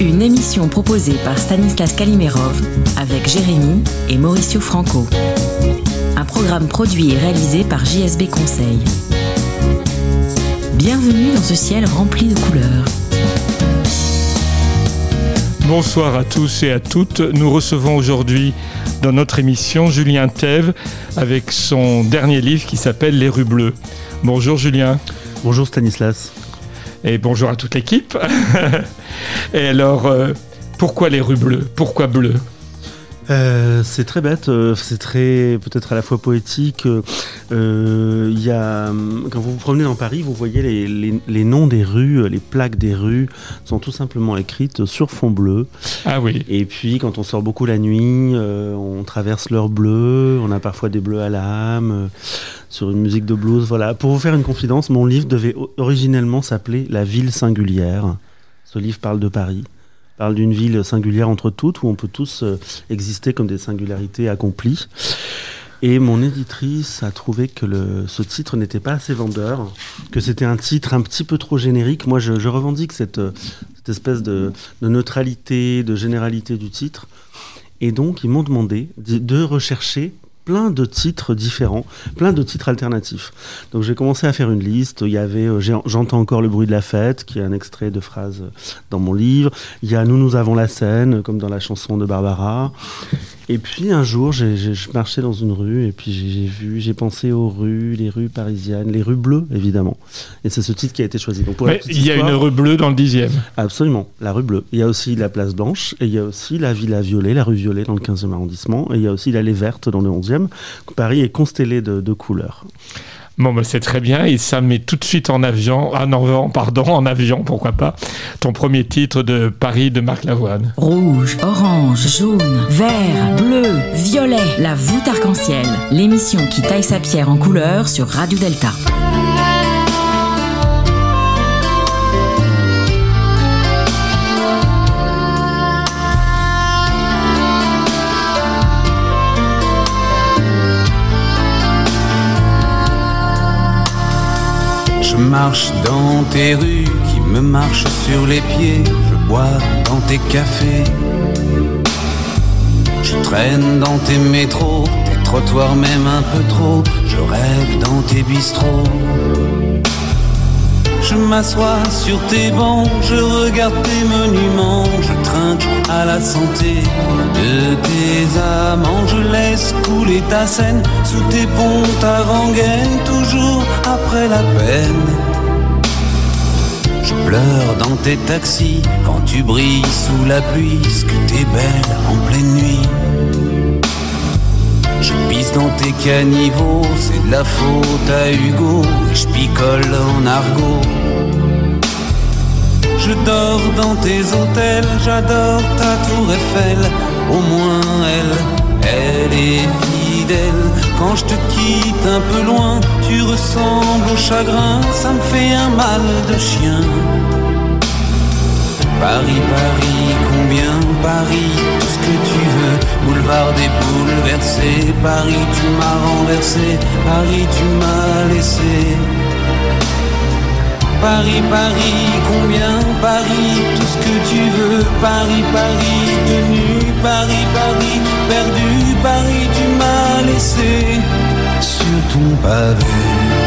Une émission proposée par Stanislas Kalimerov avec Jérémy et Mauricio Franco. Un programme produit et réalisé par JSB Conseil. Bienvenue dans ce ciel rempli de couleurs. Bonsoir à tous et à toutes. Nous recevons aujourd'hui dans notre émission Julien Thèves avec son dernier livre qui s'appelle Les rues bleues. Bonjour Julien Bonjour Stanislas. Et bonjour à toute l'équipe. et alors, euh, pourquoi les rues bleues? Pourquoi bleues? Euh, c'est très bête, euh, c'est très peut-être à la fois poétique. euh, Il y a, hum, quand vous vous promenez dans Paris, vous voyez les, les- les noms des rues, les plaques des rues sont tout simplement écrites sur fond bleu. Ah oui, Et puis quand on sort beaucoup la nuit, on traverse l'heure bleue, on a parfois des bleus à l'âme, sur une musique de blues. Voilà. Pour vous faire une confidence, mon livre devait originellement s'appeler La ville singulière. Ce livre parle de Paris, parle d'une ville singulière entre toutes, où on peut tous euh, exister comme des singularités accomplies. Et mon éditrice a trouvé que ce titre n'était pas assez vendeur, que c'était un titre un petit peu trop générique. Moi, je, revendique cette, euh, espèce de, neutralité, de généralité du titre. Et donc, ils m'ont demandé de, de rechercher plein de titres différents, plein de titres alternatifs. Donc j'ai commencé à faire une liste. Il y avait euh, J'entends encore le bruit de la fête, qui est un extrait de phrase euh, dans mon livre. Il y a Nous nous avons la scène, comme dans la chanson de Barbara. Et puis un jour, j'ai- j'ai- je marchais dans une rue et puis j'ai j'ai vu, j'ai pensé aux rues, les rues parisiennes, les rues bleues évidemment. Et c'est ce titre qui a été choisi. Donc pour la Mais petite il y a histoire- une rue bleue dans le dixième. Absolument, la rue bleue. Il y a aussi la place Blanche, et il y a aussi la Villa Violet, la rue Violet dans le 15e arrondissement, et il y a aussi l'allée verte dans le 11e. Paris est constellé de, de couleurs. Bon, bah, c'est très bien et ça met tout de suite en avion, en avion, pardon, en avion, pourquoi pas, ton premier titre de Paris de Marc Lavoine. Rouge, orange, jaune, vert, bleu, violet. La voûte arc-en-ciel. L'émission qui taille sa pierre en couleurs sur Radio Delta. Je marche dans tes rues qui me marchent sur les pieds. Je bois dans tes cafés. Je traîne dans tes métros, tes trottoirs même un peu trop. Je rêve dans tes bistrots. Je m'assois sur tes bancs, je regarde tes monuments, je trinque à la santé de tes amants, je laisse couler ta scène sous tes ponts, ta rengaine, toujours après la peine. Je pleure dans tes taxis quand tu brilles sous la pluie, ce que t'es belle en pleine nuit. Tes caniveaux, c'est de la faute à Hugo, je picole en argot. Je dors dans tes hôtels, j'adore ta tour Eiffel, au moins elle, elle est fidèle. Quand je te quitte un peu loin, tu ressembles au chagrin, ça me fait un mal de chien. Paris, Paris, combien Paris, tout ce que tu veux, boulevard des bouleversés, Paris, tu m'as renversé, Paris, tu m'as laissé. Paris, Paris, combien Paris, tout ce que tu veux, Paris, Paris, tenu, Paris, Paris, perdu, Paris, tu m'as laissé. Sur ton pavé.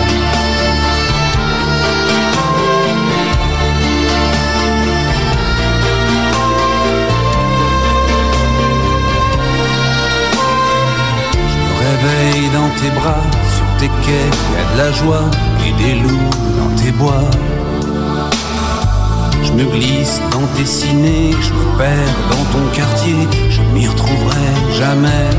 Réveille dans tes bras, sur tes quais, y a de la joie et des loups dans tes bois. Je me glisse dans tes cinés, je me perds dans ton quartier, je m'y retrouverai jamais.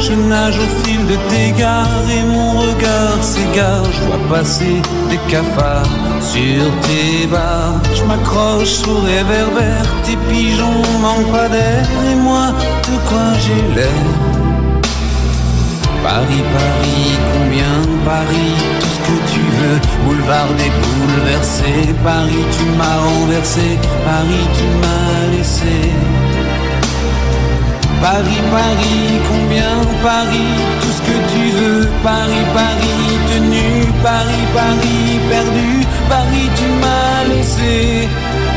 Je nage au fil de tes gares et mon regard s'égare. Je vois passer des cafards sur tes bars. Je m'accroche sous réverbère, tes pigeons manquent pas d'air, et moi, de quoi j'ai l'air Paris, Paris, combien Paris, tout ce que tu veux, boulevard des bouleversés, Paris, tu m'as renversé, Paris, tu m'as laissé. Paris, Paris, combien Paris, tout ce que tu veux, Paris, Paris, tenu, Paris, Paris, perdu, Paris, tu m'as laissé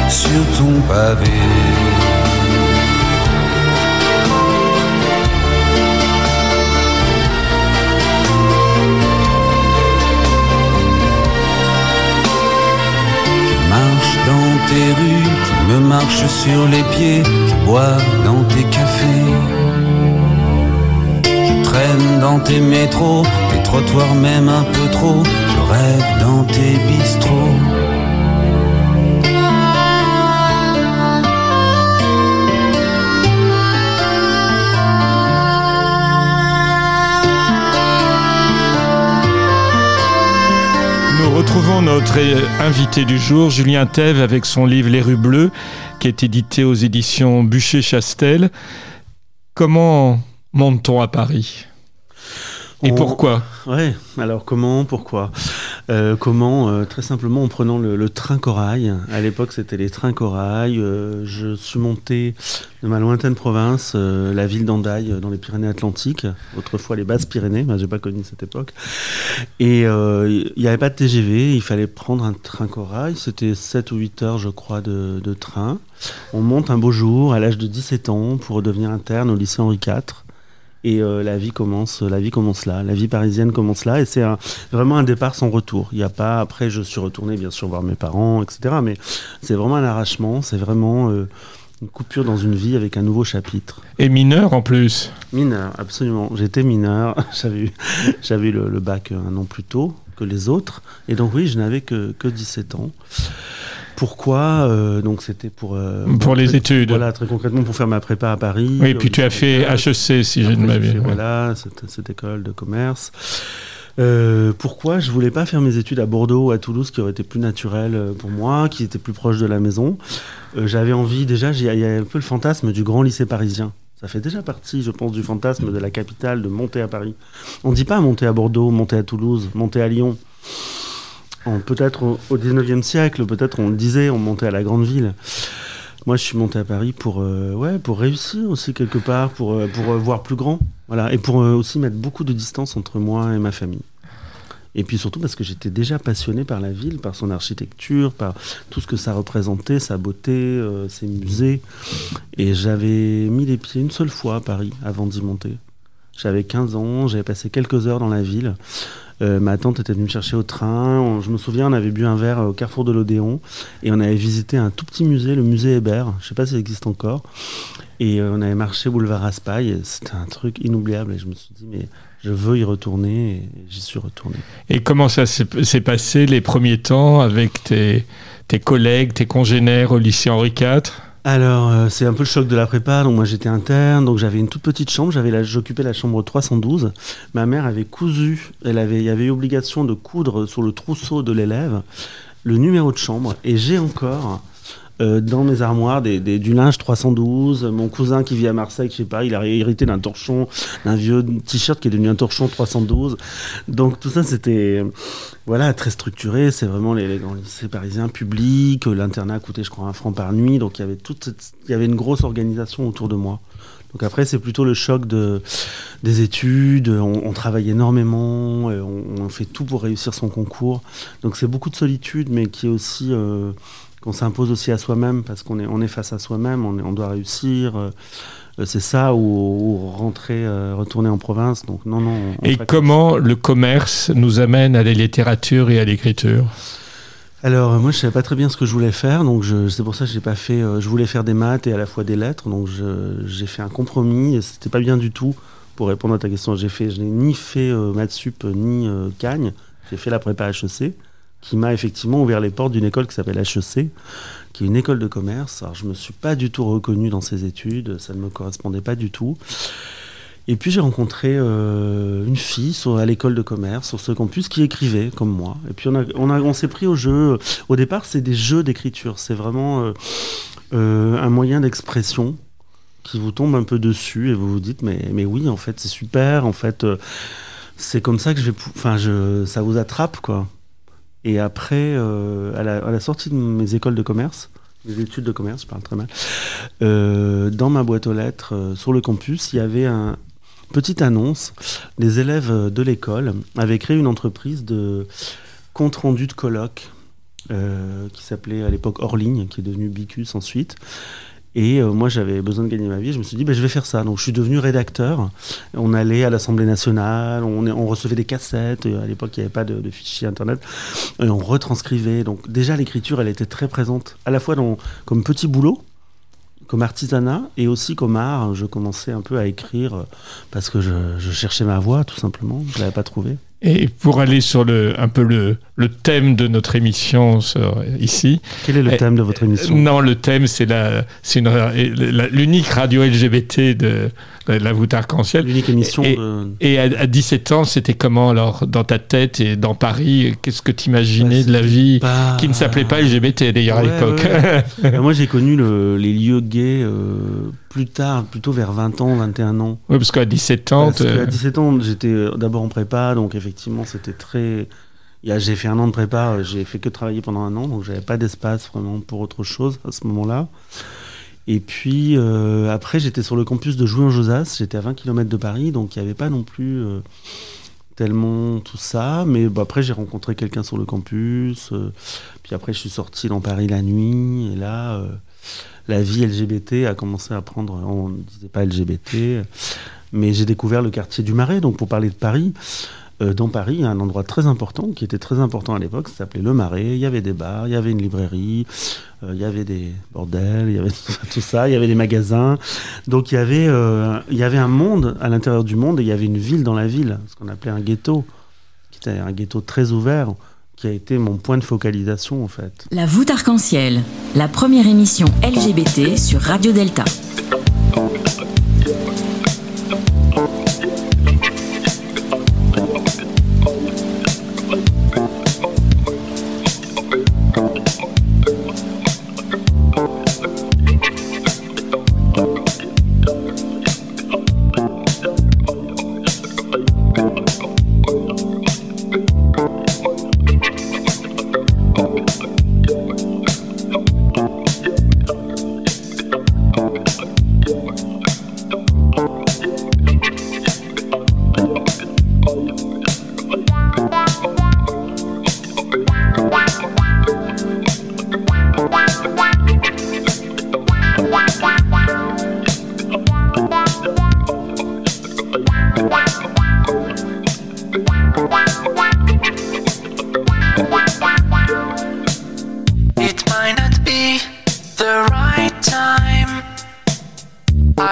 sur ton pavé. Tes rues, tu me marches sur les pieds, je bois dans tes cafés. Je traîne dans tes métros, tes trottoirs même un peu trop, je rêve dans tes bistrots. Retrouvons notre euh, invité du jour, Julien Thève, avec son livre Les rues bleues, qui est édité aux éditions Bûcher-Chastel. Comment monte-t-on à Paris? Et On- pourquoi? Ouais, alors comment, pourquoi? Euh, Comment euh, Très simplement en prenant le, train corail. À l'époque, c'était les trains corail. Euh, je suis monté de ma lointaine province, la ville d'Andaille, dans les Pyrénées-Atlantiques. Autrefois les Basses Pyrénées, mais j'ai pas connu cette époque. Et il n'y avait pas de TGV, il fallait prendre un train corail. C'était 7 ou 8 heures, je crois, de train. On monte un beau jour, à l'âge de 17 ans, pour devenir interne au lycée Henri IV. Et euh, la vie commence, la vie commence là, la vie parisienne commence là, et c'est vraiment un départ sans retour. Il y a pas, après, je suis retourné bien sûr voir mes parents, etc. Mais c'est vraiment un arrachement, c'est vraiment euh, une coupure dans une vie avec un nouveau chapitre. Et mineur en plus. Mineur, absolument. J'étais mineur, j'avais eu, j'avais le, le bac un an plus tôt que les autres, et donc oui, je n'avais que, que 17 ans. Pourquoi Euh, Donc c'était pour euh, Pour les très- études. Voilà, très concrètement pour faire ma prépa à Paris. Oui, au puis tu as fait. HEC, si j'ai m'avais. fait, Voilà, cette, cette école de commerce. Euh, pourquoi je voulais pas faire mes études à Bordeaux ou à Toulouse, qui aurait été plus naturel pour moi, qui était plus proche de la maison? J'avais envie, déjà, il y a un peu le fantasme du grand lycée parisien. Ça fait déjà partie, je pense, du fantasme de la capitale, de monter à Paris. On ne dit pas monter à Bordeaux, monter à Toulouse, monter à Lyon. Peut-être au, au 19e siècle, peut-être on le disait, on montait à la grande ville. Moi, je suis monté à Paris pour, euh, ouais, pour réussir aussi quelque part, pour, euh, pour euh, voir plus grand. Voilà. Et pour aussi mettre beaucoup de distance entre moi et ma famille. Et puis surtout parce que j'étais déjà passionné par la ville, par son architecture, par tout ce que ça représentait, sa beauté, ses musées. Et j'avais mis les pieds une seule fois à Paris avant d'y monter. J'avais 15 ans, j'avais passé quelques heures dans la ville. Euh, ma tante était venue me chercher au train. Je me souviens, on avait bu un verre au carrefour de l'Odéon et on avait visité un tout petit musée, le musée Hébert. Je sais pas si ça existe encore. Et euh, on avait marché boulevard Raspail. et C'était un truc inoubliable. Et je me suis dit, mais je veux y retourner. Et j'y suis retourné. Et comment ça s'est passé les premiers temps avec tes collègues, tes congénères au lycée Henri IV Alors, euh, c'est un peu le choc de la prépa. Donc, moi, j'étais interne. Donc, j'avais une toute petite chambre. J'avais J'occupais la chambre 312. Ma mère avait cousu. Elle avait, il y avait obligation de coudre sur le trousseau de l'élève le numéro de chambre. Et j'ai encore. Euh, dans mes armoires des, des- du linge 312 mon cousin qui vit à Marseille je sais pas il a hérité d'un torchon d'un vieux t-shirt qui est devenu un torchon 312 donc tout ça c'était voilà, très structuré. C'est vraiment les, les grands lycées parisiens publics. Euh, L'internat coûtait, je crois, un franc par nuit. Donc il y avait toute il y avait une grosse organisation autour de moi. Donc après, c'est plutôt le choc de, des études. On, travaille énormément. On, fait tout pour réussir son concours. Donc c'est beaucoup de solitude, mais qui est aussi euh, qu'on s'impose aussi à soi-même parce qu'on est, on est face à soi-même. On, on doit réussir. euh, c'est ça ou, ou rentrer, euh, retourner en province. Donc non, non. on- on Et comment le commerce nous amène à la littérature et à l'écriture? Alors euh, moi je savais pas très bien ce que je voulais faire, donc c'est pour ça que j'ai pas fait. euh, je voulais faire des maths et à la fois des lettres, donc j'ai fait un compromis. et C'était pas bien du tout pour répondre à ta question. J'ai fait, je n'ai ni fait euh, maths sup ni euh, Cagne. J'ai fait la prépa HEC, qui m'a effectivement ouvert les portes d'une école qui s'appelle HEC, qui est une école de commerce. Alors je me suis pas du tout reconnu dans ces études, ça ne me correspondait pas du tout. Et puis j'ai rencontré euh, une fille sur, à l'école de commerce, sur ce campus, qui écrivait comme moi. Et puis on, a, on, a, on s'est pris au jeu. Au départ, c'est des jeux d'écriture. C'est vraiment euh, euh, un moyen d'expression qui vous tombe un peu dessus et vous vous dites mais, mais oui, en fait, c'est super. En fait, c'est comme ça que je vais. Enfin, je, ça vous attrape, quoi. Et après, euh, à, la, sortie de mes écoles de commerce, mes études de commerce, je parle très mal, euh, dans ma boîte aux lettres, euh, sur le campus, il y avait un petite annonce. Les élèves de l'école avaient créé une entreprise de compte rendu de colloques euh, qui s'appelait à l'époque Orligne, qui est devenu Bicus ensuite. Et euh, moi, j'avais besoin de gagner ma vie. Je me suis dit, ben, je vais faire ça. Donc, je suis devenu rédacteur. On allait à l'Assemblée nationale, on, recevait des cassettes. Et à l'époque, il n'y avait pas de, fichiers Internet. Et on retranscrivait. Donc, déjà, l'écriture, elle était très présente, à la fois comme petit boulot, comme artisanat, et aussi comme art. Je commençais un peu à écrire euh, parce que je, je cherchais ma voix, tout simplement. Je ne l'avais pas trouvée. Et pour aller sur le, un peu le, le thème de notre émission sur- ici, Quel est le Eh, thème de votre émission? Non, le thème c'est la, c'est une- la- l'unique radio LGBT de la voûte arc-en-ciel. L'unique émission Et- de... Et à, à 17 ans, c'était comment alors dans ta tête et dans Paris Qu'est-ce que tu imaginais Bah, de la vie Pas- qui ne s'appelait pas LGBT d'ailleurs à l'époque ouais, Euh, Moi, j'ai connu le- les lieux gays euh, plus tard, plutôt vers 20 ans, 21 ans. Oui, parce qu'à 17 ans, Parce qu'à 17 ans, j'étais euh, d'abord en prépa, donc effectivement, c'était très. J'ai fait un an de prépa, euh, j'ai fait que travailler pendant un an, donc j'avais pas d'espace vraiment pour autre chose à ce moment-là. Et puis euh, après, j'étais sur le campus de Jouy-en-Josas, j'étais à 20 km de Paris, donc il n'y avait pas non plus euh, tellement tout ça. Mais bah, après, j'ai rencontré quelqu'un sur le campus, euh, puis après, je suis sorti dans Paris la nuit, et là. la vie LGBT a commencé à prendre, on ne disait pas LGBT, mais j'ai découvert le quartier du Marais, donc pour parler de Paris. Euh, dans Paris, il y a un endroit très important, qui était très important à l'époque, ça s'appelait Le Marais. Il y avait des bars, il y avait une librairie, euh, il y avait des bordels, il y avait tout ça, il y avait des magasins. Donc il y avait, euh, il y avait un monde à l'intérieur du monde et il y avait une ville dans la ville, ce qu'on appelait un ghetto, qui était un ghetto très ouvert, qui a été mon point de focalisation en fait. La voûte arc-en-ciel, la première émission LGBT sur Radio Delta.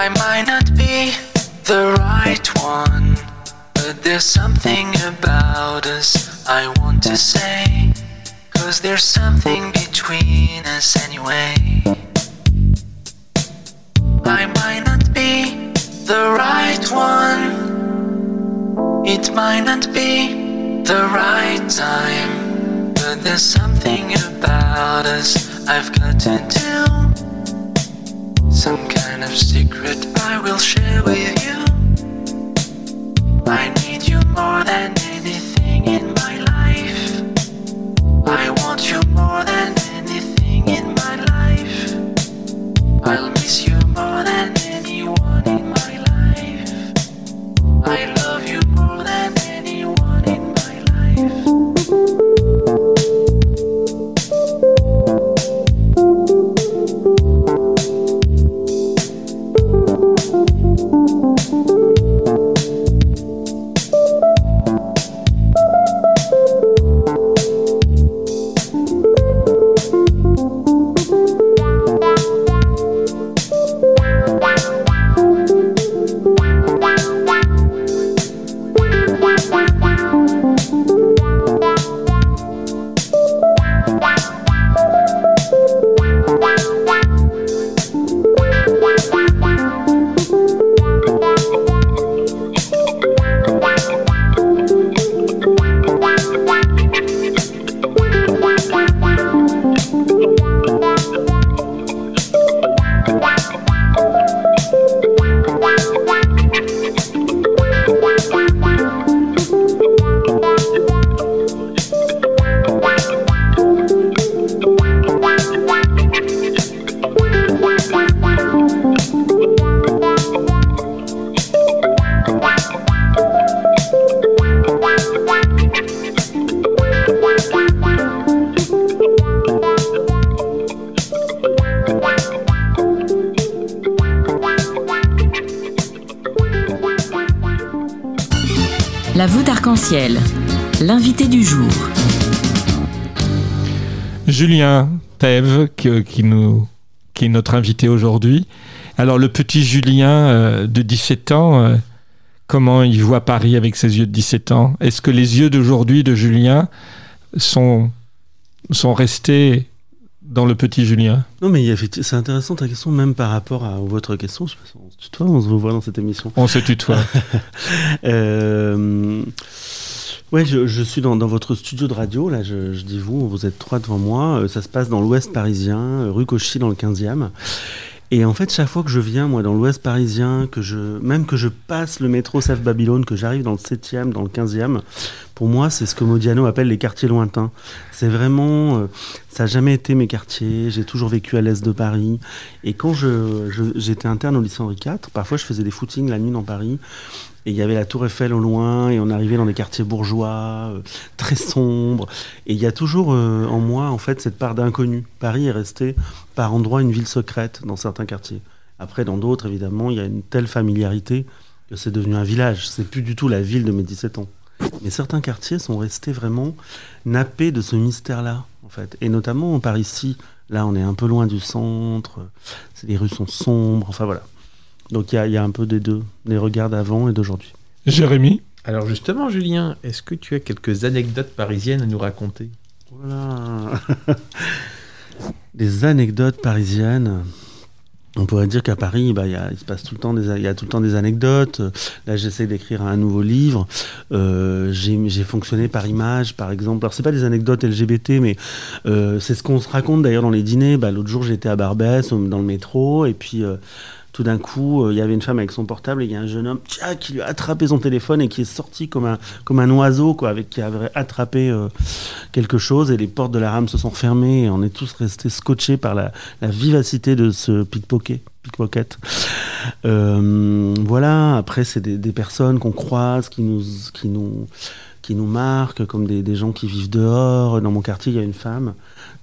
I might not be the right one. But there's something about us I want to say. Cause there's something between us anyway. I might not be the right one. It might not be the right time. But there's something about us I've got to do. Some kind of secret I will share with you. I need you more than anything in my life. I want you more than anything in my life. I'll miss you Julien Thèves, qui, qui nous, qui est notre invité aujourd'hui. Alors, le petit Julien euh, de 17 ans, euh, comment il voit Paris avec ses yeux de 17 ans? Est-ce que les yeux d'aujourd'hui de Julien sont, sont restés dans le petit Julien? Non, mais c'est intéressant ta question, même par rapport à votre question. Je sais pas si on se tutoie, on se revoit dans cette émission. On se tutoie. Euh, ouais, je, suis dans, votre studio de radio. Là, je, dis vous, vous êtes trois devant moi. Euh, Ça se passe dans l'Ouest parisien, euh, rue Cauchy, dans le 15e. Et en fait, chaque fois que je viens, moi, dans l'Ouest parisien, que je, même que je passe le métro Sèvres Babylone, que j'arrive dans le 7e, dans le 15e, pour moi, c'est ce que Modiano appelle les quartiers lointains. C'est vraiment, euh, ça n'a jamais été mes quartiers. J'ai toujours vécu à l'est de Paris. Et quand je, je- j'étais interne au lycée Henri IV, parfois je faisais des footings la nuit dans Paris. Et il y avait la Tour Eiffel au loin, et on arrivait dans des quartiers bourgeois, euh, très sombres. Et il y a toujours euh, en moi, en fait, cette part d'inconnu. Paris est resté, par endroits, une ville secrète dans certains quartiers. Après, dans d'autres, évidemment, il y a une telle familiarité que c'est devenu un village. C'est plus du tout la ville de mes 17 ans. Mais certains quartiers sont restés vraiment nappés de ce mystère-là, en fait. Et notamment par ici, là, on est un peu loin du centre, les rues sont sombres, enfin voilà. Donc il y, a- il y a un peu des deux, des regards d'avant et d'aujourd'hui. Jérémy Alors justement, Julien, est-ce que tu as quelques anecdotes parisiennes à nous raconter? Voilà. des anecdotes parisiennes. On pourrait dire qu'à Paris, bah, il y a- il se passe tout le temps des, il y a tout le temps des anecdotes. Là, j'essaie d'écrire un nouveau livre. Euh, j'ai fonctionné par image, par exemple. Alors, c'est pas des anecdotes LGBT, mais euh, c'est ce qu'on se raconte d'ailleurs dans les dîners. Bah, L'autre jour, j'étais à Barbès, dans le métro, et puis euh, tout d'un coup, euh, il y avait une femme avec son portable, et il y a un jeune homme qui lui a attrapé son téléphone et qui est sorti comme un, oiseau, quoi, qui avait attrapé euh, quelque chose, et les portes de la rame se sont refermées, et on est tous restés scotchés par la, la vivacité de ce pickpocket. pickpocket. Euh, voilà, après, c'est des, des personnes qu'on croise, qui nous, qui nous, qui nous marquent, comme des, des gens qui vivent dehors. Dans mon quartier, il y a une femme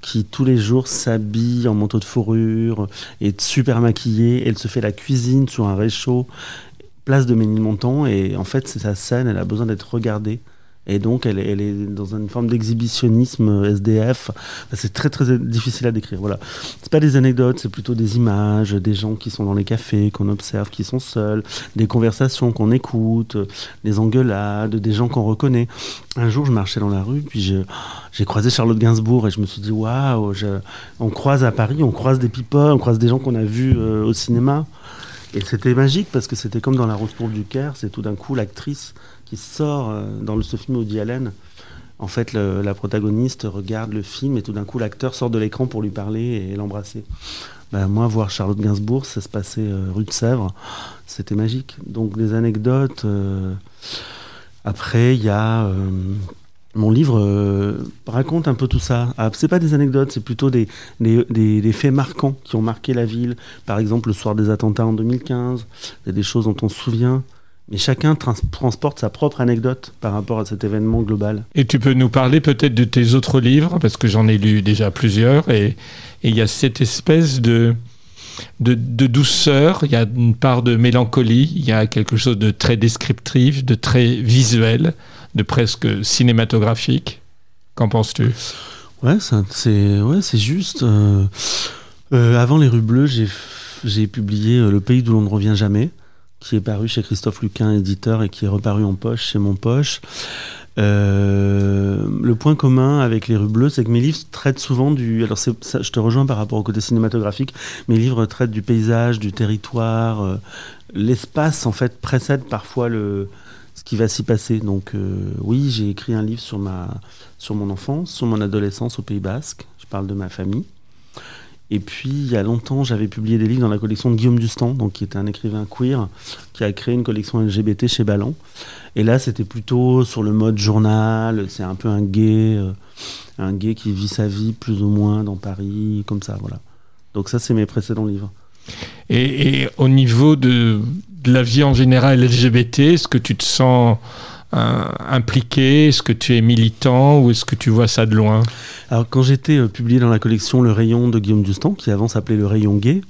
qui, tous les jours, s'habille en manteau de fourrure, est super maquillée. Elle se fait la cuisine sur un réchaud, place de Ménilmontant, et en fait, c'est sa scène, elle a besoin d'être regardée. Et donc, elle, est- dans une forme d'exhibitionnisme SDF. Enfin, C'est très, très difficile à décrire. Voilà. C'est pas des anecdotes, c'est plutôt des images, des gens qui sont dans les cafés, qu'on observe, qui sont seuls, des conversations qu'on écoute, des engueulades, des gens qu'on reconnaît. Un jour, je marchais dans la rue, puis j'ai croisé Charlotte Gainsbourg et je me suis dit, waouh, on croise à Paris, on croise des people, on croise des gens qu'on a vus euh, au cinéma. Et c'était magique parce que c'était comme dans La Rose pour du Caire, c'est tout d'un coup l'actrice qui sort euh, dans le, ce film Woody Allen. En fait, la protagoniste regarde le film et tout d'un coup l'acteur sort de l'écran pour lui parler et l'embrasser. Ben, moi, voir Charlotte Gainsbourg, ça se passait euh, rue de Sèvres, c'était magique. Donc des anecdotes. euh, Après, il y a mon livre raconte un peu tout ça. Ah, c'est pas des anecdotes, c'est plutôt des, des- des faits marquants qui ont marqué la ville. Par exemple, le soir des attentats en 2015, il y a des choses dont on se souvient. Mais chacun trans- transporte sa propre anecdote par rapport à cet événement global. Et tu peux nous parler peut-être de tes autres livres, parce que j'en ai lu déjà plusieurs, et il y a cette espèce de, de, de douceur, il y a une part de mélancolie, il y a quelque chose de très descriptif, de très visuel, de presque cinématographique. Qu'en penses-tu? Ouais, c'est ouais, juste. euh, euh, avant Les Rues Bleues, j'ai publié euh, Le pays d'où l'on ne revient jamais, qui est paru chez Christophe Luquin, éditeur, et qui est reparu en poche chez Mon Poche. Euh, le point commun avec Les Rues Bleues, c'est que mes livres traitent souvent du. Alors, je te rejoins par rapport au côté cinématographique. Mes livres traitent du paysage, du territoire. euh, L'espace, en fait, précède parfois le, ce qui va s'y passer. Donc, euh, oui, j'ai écrit un livre sur ma sur mon enfance, sur mon adolescence au Pays Basque. Je parle de ma famille. Et puis, il y a longtemps, j'avais publié des livres dans la collection de Guillaume Dustan, donc, qui était un écrivain queer, qui a créé une collection LGBT chez Ballant. Et là, c'était plutôt sur le mode journal. C'est un peu un gay, euh, un gay qui vit sa vie plus ou moins dans Paris, comme ça, voilà. Donc ça, c'est mes précédents livres. et, au niveau de, de la vie en général LGBT, est-ce que tu te sens impliqué? Est-ce que tu es militant ou est-ce que tu vois ça de loin? Alors, quand j'étais euh, publié dans la collection Le Rayon de Guillaume Dustan, qui avant s'appelait Le Rayon Gay,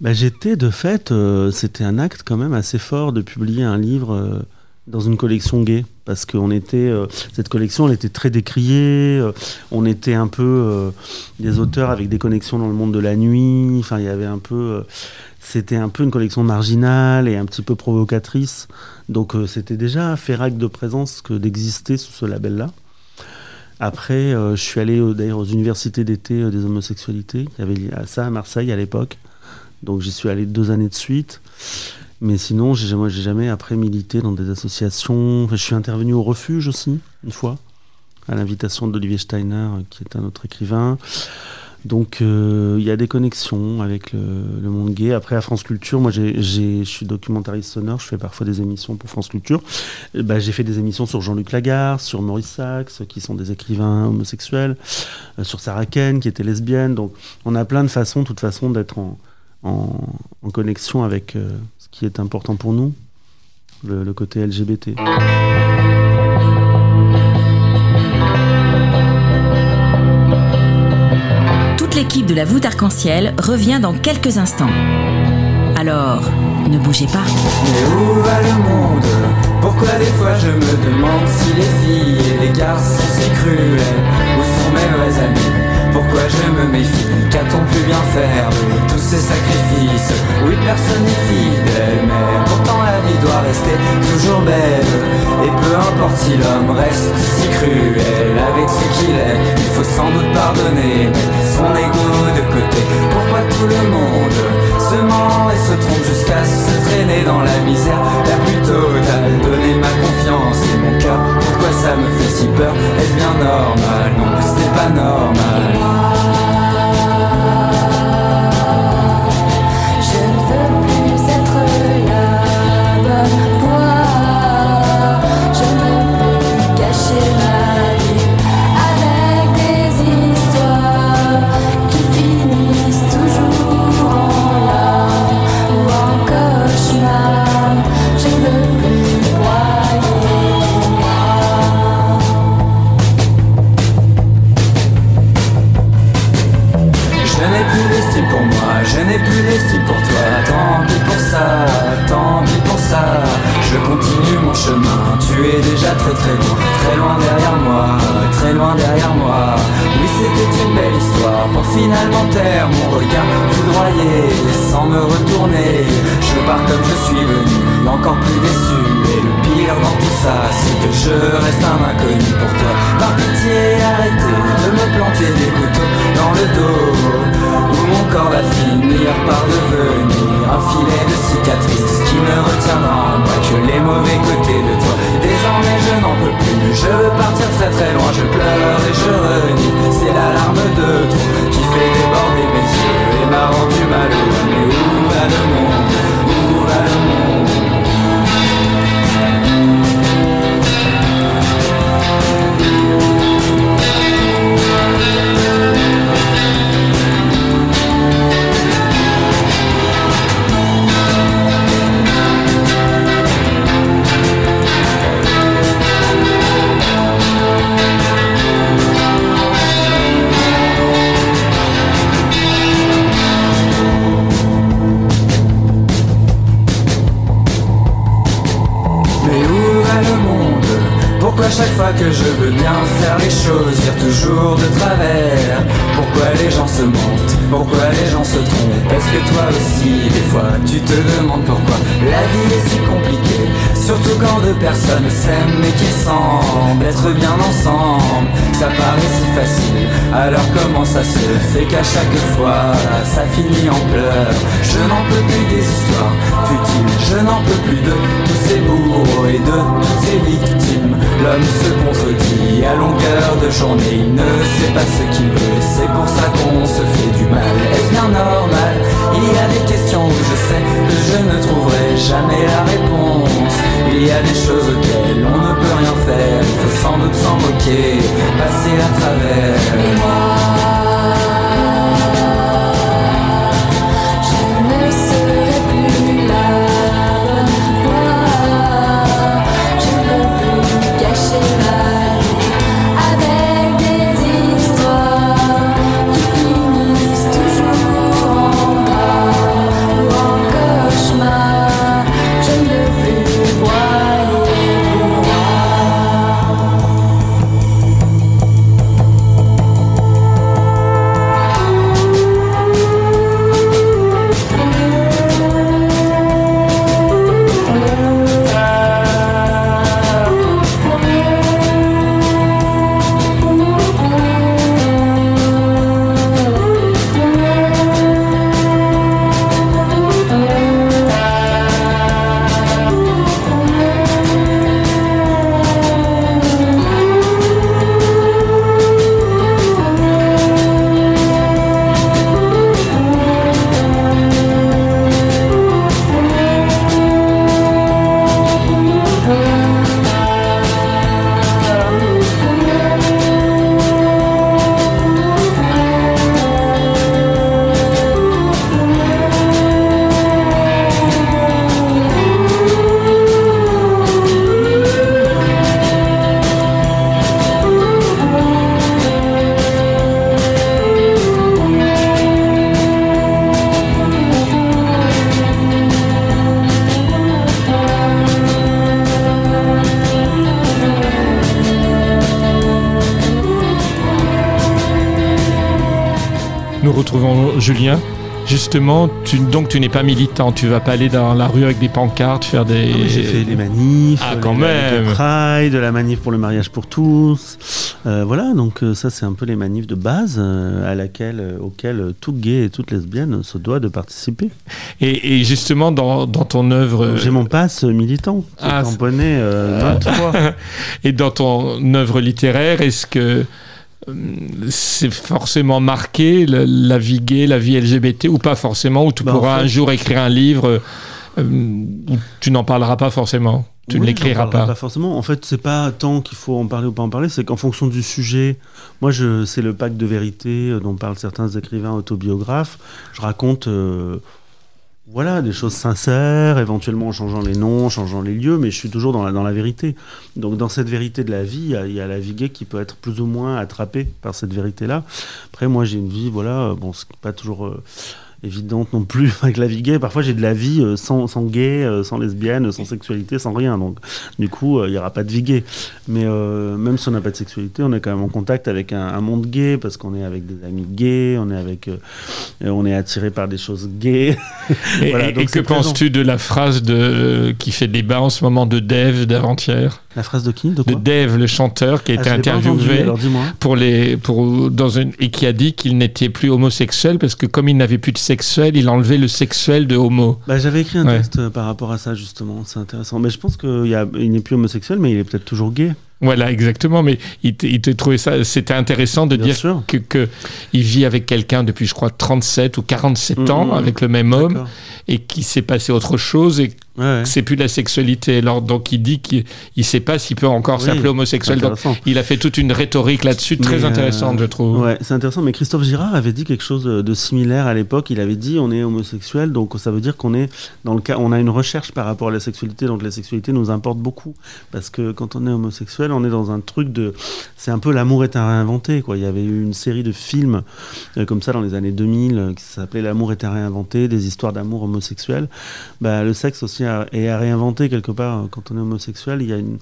bah, j'étais de fait, euh, c'était un acte quand même assez fort de publier un livre euh, dans une collection gay. Parce qu'on était euh, cette collection elle était très décriée euh, on était un peu euh, des auteurs avec des connexions dans le monde de la nuit enfin il y avait un peu euh, c'était un peu une collection marginale et un petit peu provocatrice. Donc euh, c'était déjà faire acte de présence que d'exister sous ce label là après euh, je suis allé euh, d'ailleurs aux universités d'été des homosexualités. Il y avait ça à Marseille à l'époque. Donc j'y suis allé deux années de suite. Mais sinon, j'ai moi, jamais après milité dans des associations. Je suis intervenu au refuge aussi, une fois, à l'invitation d'Olivier Steiner, qui est un autre écrivain. Donc, euh, il y a des connexions avec le, monde gay. Après, à France Culture, moi, je suis documentariste sonore. Je fais parfois des émissions pour France Culture. Euh, bah, j'ai fait des émissions sur Jean-Luc Lagarde, sur Maurice Sachs, qui sont des écrivains homosexuels, euh, sur Sarah Ken, qui était lesbienne. Donc, on a plein de façons, de toute façon, d'être en, connexion avec ce qui est important pour nous, le côté LGBT. De la voûte arc-en-ciel revient dans quelques instants. Alors, ne bougez pas. Mais où va le monde? Pourquoi des fois je me demande si les filles et les garçons sont si cruels Où sont mes vrais amis? Pourquoi je me méfie? Qu'a-t-on pu bien faire de tous ces sacrifices? Oui, personne n'est fidèle, mais vie doit rester toujours belle. Et peu importe si l'homme reste si cruel avec ce qu'il est Il faut sans doute pardonner, son ego de côté. Pourquoi tout le monde se ment et se trompe jusqu'à se traîner dans la misère? La plus totale Donner ma confiance et mon cœur, pourquoi ça me fait si peur? Est-ce bien normal? Non, ce n'est pas normal filet de fait qu'à chaque fois ça finit en pleurs. Je n'en peux plus des histoires futiles. Je n'en peux plus de tous ces bourreaux et de toutes ces victimes. L'homme se contredit à longueur de journée. Il ne sait pas ce qu'il veut. C'est pour ça qu'on se fait du mal. Est-ce bien normal? Il y a des questions où je sais que je ne trouverai jamais la réponse. Il y a des choses auxquelles on ne peut rien faire. Faut sans doute s'en moquer Passer à travers. Moi, retrouvons Julien. Justement, tu, donc tu n'es pas militant, tu vas pas aller dans la rue avec des pancartes, faire des... Ah, J'ai fait les manifs, Ah, quand les même. Pride, la manif pour le mariage pour tous. Euh, voilà, donc euh, ça c'est un peu les manifs de base euh, à laquelle, euh, auxquelles tout gay et toute lesbienne se doit de participer. Et, et justement, dans, dans ton œuvre... J'ai mon passe militant qui Ah, est tamponné euh. Et dans ton œuvre littéraire, est-ce que c'est forcément marqué la, la vie gay, la vie LGBT, ou pas forcément, ou tu Bah, en pourras fait- un jour écrire un livre euh, où tu n'en parleras pas forcément Tu ne l'écriras pas. Pas forcément. En fait, c'est pas tant qu'il faut en parler ou pas en parler, c'est qu'en fonction du sujet. Moi, je, c'est le pacte de vérité euh, dont parlent certains écrivains autobiographes. Je raconte. euh, voilà, des choses sincères, éventuellement en changeant les noms, changeant les lieux, mais je suis toujours dans la, vérité. Donc dans cette vérité de la vie, il y a- la vie qui peut être plus ou moins attrapée par cette vérité-là. Après, moi j'ai une vie, voilà, bon, c'est pas toujours euh, évidente non plus avec la vie gay. Parfois j'ai de la vie euh, sans, sans gay, euh, sans lesbienne, sans sexualité, sans rien. Donc du coup, euh, il y aura pas de vie gay. Mais euh, même si on n'a pas de sexualité, on est quand même en contact avec un, un monde gay parce qu'on est avec des amis gays, on est avec, euh, on est attiré par des choses gays. Et, Voilà, et- donc et que penses-tu de la phrase de, qui fait débat en ce moment de Dave d'avant-hier? La phrase de qui? De De quoi? Dave, le chanteur, qui a Ah, été entendu, interviewé pour les, pour, dans une, et qui a dit qu'il n'était plus homosexuel parce que comme il n'avait plus de sexuel, il enlevait le sexuel de homo. Bah, J'avais écrit un Ouais. texte euh, par rapport à ça, justement. C'est intéressant. Mais je pense qu'il n'est plus homosexuel, mais il est peut-être toujours gay. Voilà, exactement. Mais il, il te trouvait ça, c'était intéressant de Bien dire sûr. que, que il vit avec quelqu'un depuis, je crois, 37 ou 47 Mhm, ans, mhm. avec le même homme, et qu'il s'est passé autre chose et Ouais, c'est plus de la sexualité. Alors, donc, il dit qu'il ne sait pas s'il peut encore Oui, s'appeler homosexuel. Donc, il a fait toute une rhétorique là-dessus, très Mais, euh, intéressante, je trouve. Ouais, c'est intéressant. Mais Christophe Girard avait dit quelque chose de similaire à l'époque. Il avait dit on est homosexuel, donc ça veut dire qu'on est dans le cas, on a une recherche par rapport à la sexualité. Donc la sexualité nous importe beaucoup parce que quand on est homosexuel, on est dans un truc de, c'est un peu l'amour est à réinventer. Quoi. Il y avait eu une série de films euh, comme ça dans les années 2000 euh, qui s'appelait L'amour est à réinventer, des histoires d'amour homosexuel. Bah, le sexe aussi est à réinventer quelque part. Quand on est homosexuel, il y a une,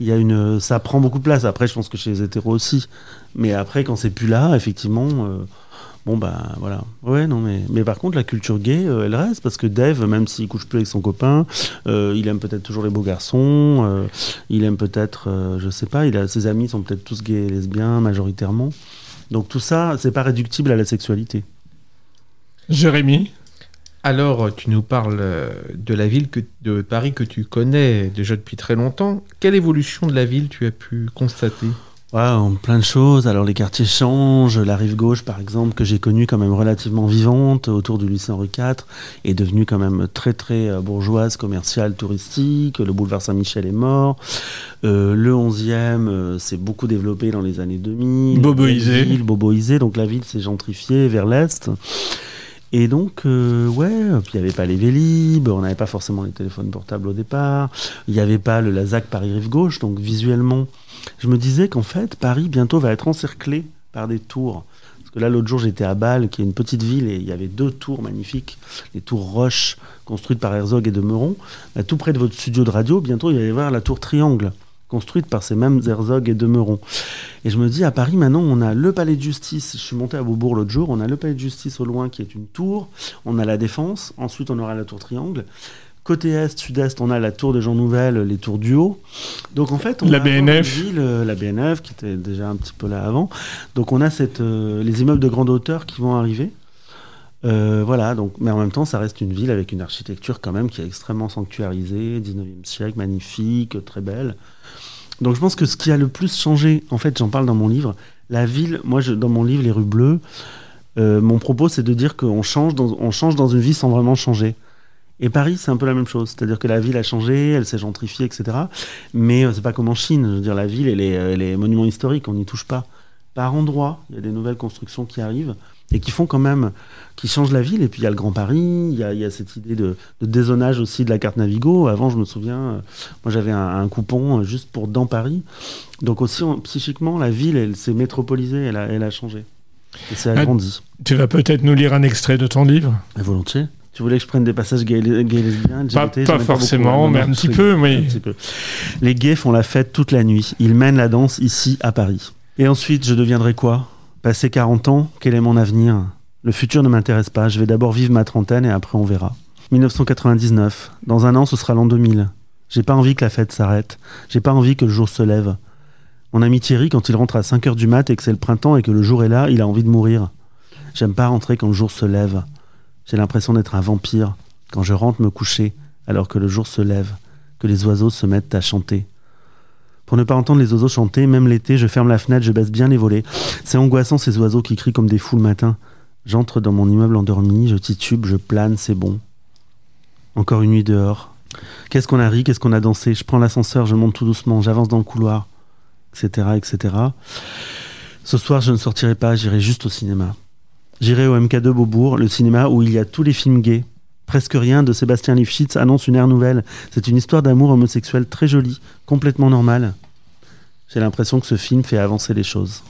il y une, ça prend beaucoup de place. Après, je pense que chez les hétéros aussi. Mais après, quand c'est plus là, effectivement, euh, bon bah voilà. Ouais, non, mais, mais par contre, la culture gay, euh, elle reste parce que Dave, même s'il couche plus avec son copain, euh, il aime peut-être toujours les beaux garçons. euh, il aime peut-être, euh, je sais pas, il a ses amis sont peut-être tous gays et lesbiens majoritairement. Donc tout ça, c'est pas réductible à la sexualité. Jérémy? Alors, tu nous parles de la ville que, de Paris que tu connais déjà depuis très longtemps. Quelle évolution de la ville tu as pu constater? Wow, plein de choses. Alors les quartiers changent. La rive gauche, par exemple, que j'ai connue quand même relativement vivante autour du lycée Henri IV, est devenue quand même très très euh, bourgeoise, commerciale, touristique. Le boulevard Saint-Michel est mort. Euh, le 11e euh, s'est beaucoup développé dans les années 2000. Boboisé. Belleville, boboisé. Donc la ville s'est gentrifiée vers l'est. Et donc, euh, ouais, puis il n'y avait pas les Vélib, on n'avait pas forcément les téléphones portables au départ, il n'y avait pas le Lazac Paris-Rive-Gauche, donc visuellement, je me disais qu'en fait, Paris bientôt va être encerclé par des tours. Parce que là, l'autre jour, j'étais à Bâle, qui est une petite ville, et il y avait deux tours magnifiques, les tours Roche, construites par Herzog et de Meuron. Là, tout près de votre studio de radio, bientôt, il va y avoir la tour Triangle, construite par ces mêmes Herzog et de Meuron. Et je me dis, à Paris, maintenant, on a le palais de justice. Je suis monté à Beaubourg l'autre jour. On a le palais de justice au loin, qui est une tour. On a la Défense. Ensuite, on aura la tour Triangle. Côté est, sud-est, on a la tour de Jean Nouvel, les tours du Haut. Donc en fait, on La avoir BNF. ville, euh, la BNF, qui était déjà un petit peu là avant. Donc on a cette, euh, les immeubles de grande hauteur qui vont arriver. Euh, voilà, donc, mais en même temps, ça reste une ville avec une architecture quand même qui est extrêmement sanctuarisée, 19e siècle, magnifique, très belle. Donc je pense que ce qui a le plus changé, en fait, j'en parle dans mon livre, la ville, moi, je, dans mon livre Les rues bleues, euh, mon propos, c'est de dire qu'on change, dans, on change dans une vie sans vraiment changer. Et Paris, c'est un peu la même chose. C'est-à-dire que la ville a changé, elle s'est gentrifiée, etc. Mais euh, c'est pas comme en Chine. Je veux dire, la ville, elle est, elle est monument historique, on n'y touche pas. Par endroits, il y a des nouvelles constructions qui arrivent et qui font quand même, qui changent la ville. Et puis il y a le Grand Paris, il y a, il y a cette idée de, de dézonage aussi de la carte Navigo. Avant, je me souviens, euh, moi j'avais un, un coupon euh, juste pour dans Paris. Donc aussi, on- psychiquement, la ville, elle s'est métropolisée, elle a, elle a changé. Et c'est Ah, agrandi. Tu vas peut-être nous lire un extrait de ton livre? Et volontiers. Tu voulais que je prenne des passages gays, gays lesbiens Pas- forcément, hein. mais un petit peu, oui. un petit peu. Les gays font la fête toute la nuit. Ils mènent la danse ici, à Paris. Et ensuite, je deviendrai quoi? Passer 40 ans, quel est mon avenir? Le futur ne m'intéresse pas, je vais d'abord vivre ma trentaine et après on verra. 1999, dans un an ce sera l'an 2000. J'ai pas envie que la fête s'arrête, j'ai pas envie que le jour se lève. Mon ami Thierry, quand il rentre à 5h du mat et que c'est le printemps et que le jour est là, il a envie de mourir. J'aime pas rentrer quand le jour se lève. J'ai l'impression d'être un vampire quand je rentre me coucher alors que le jour se lève, que les oiseaux se mettent à chanter. Pour ne pas entendre les oiseaux chanter, même l'été, je ferme la fenêtre, je baisse bien les volets. C'est angoissant ces oiseaux qui crient comme des fous le matin. J'entre dans mon immeuble endormi, je titube, je plane, c'est bon. Encore une nuit dehors. Qu'est-ce qu'on a ri, qu'est-ce qu'on a dansé? Je prends l'ascenseur, je monte tout doucement, j'avance dans le couloir, etc., etc. Ce soir, je ne sortirai pas, j'irai juste au cinéma. J'irai au MK2 Beaubourg, le cinéma où il y a tous les films gays. Presque rien de Sébastien Lifshitz annonce une ère nouvelle. C'est une histoire d'amour homosexuel très jolie, complètement normale. J'ai l'impression que ce film fait avancer les choses.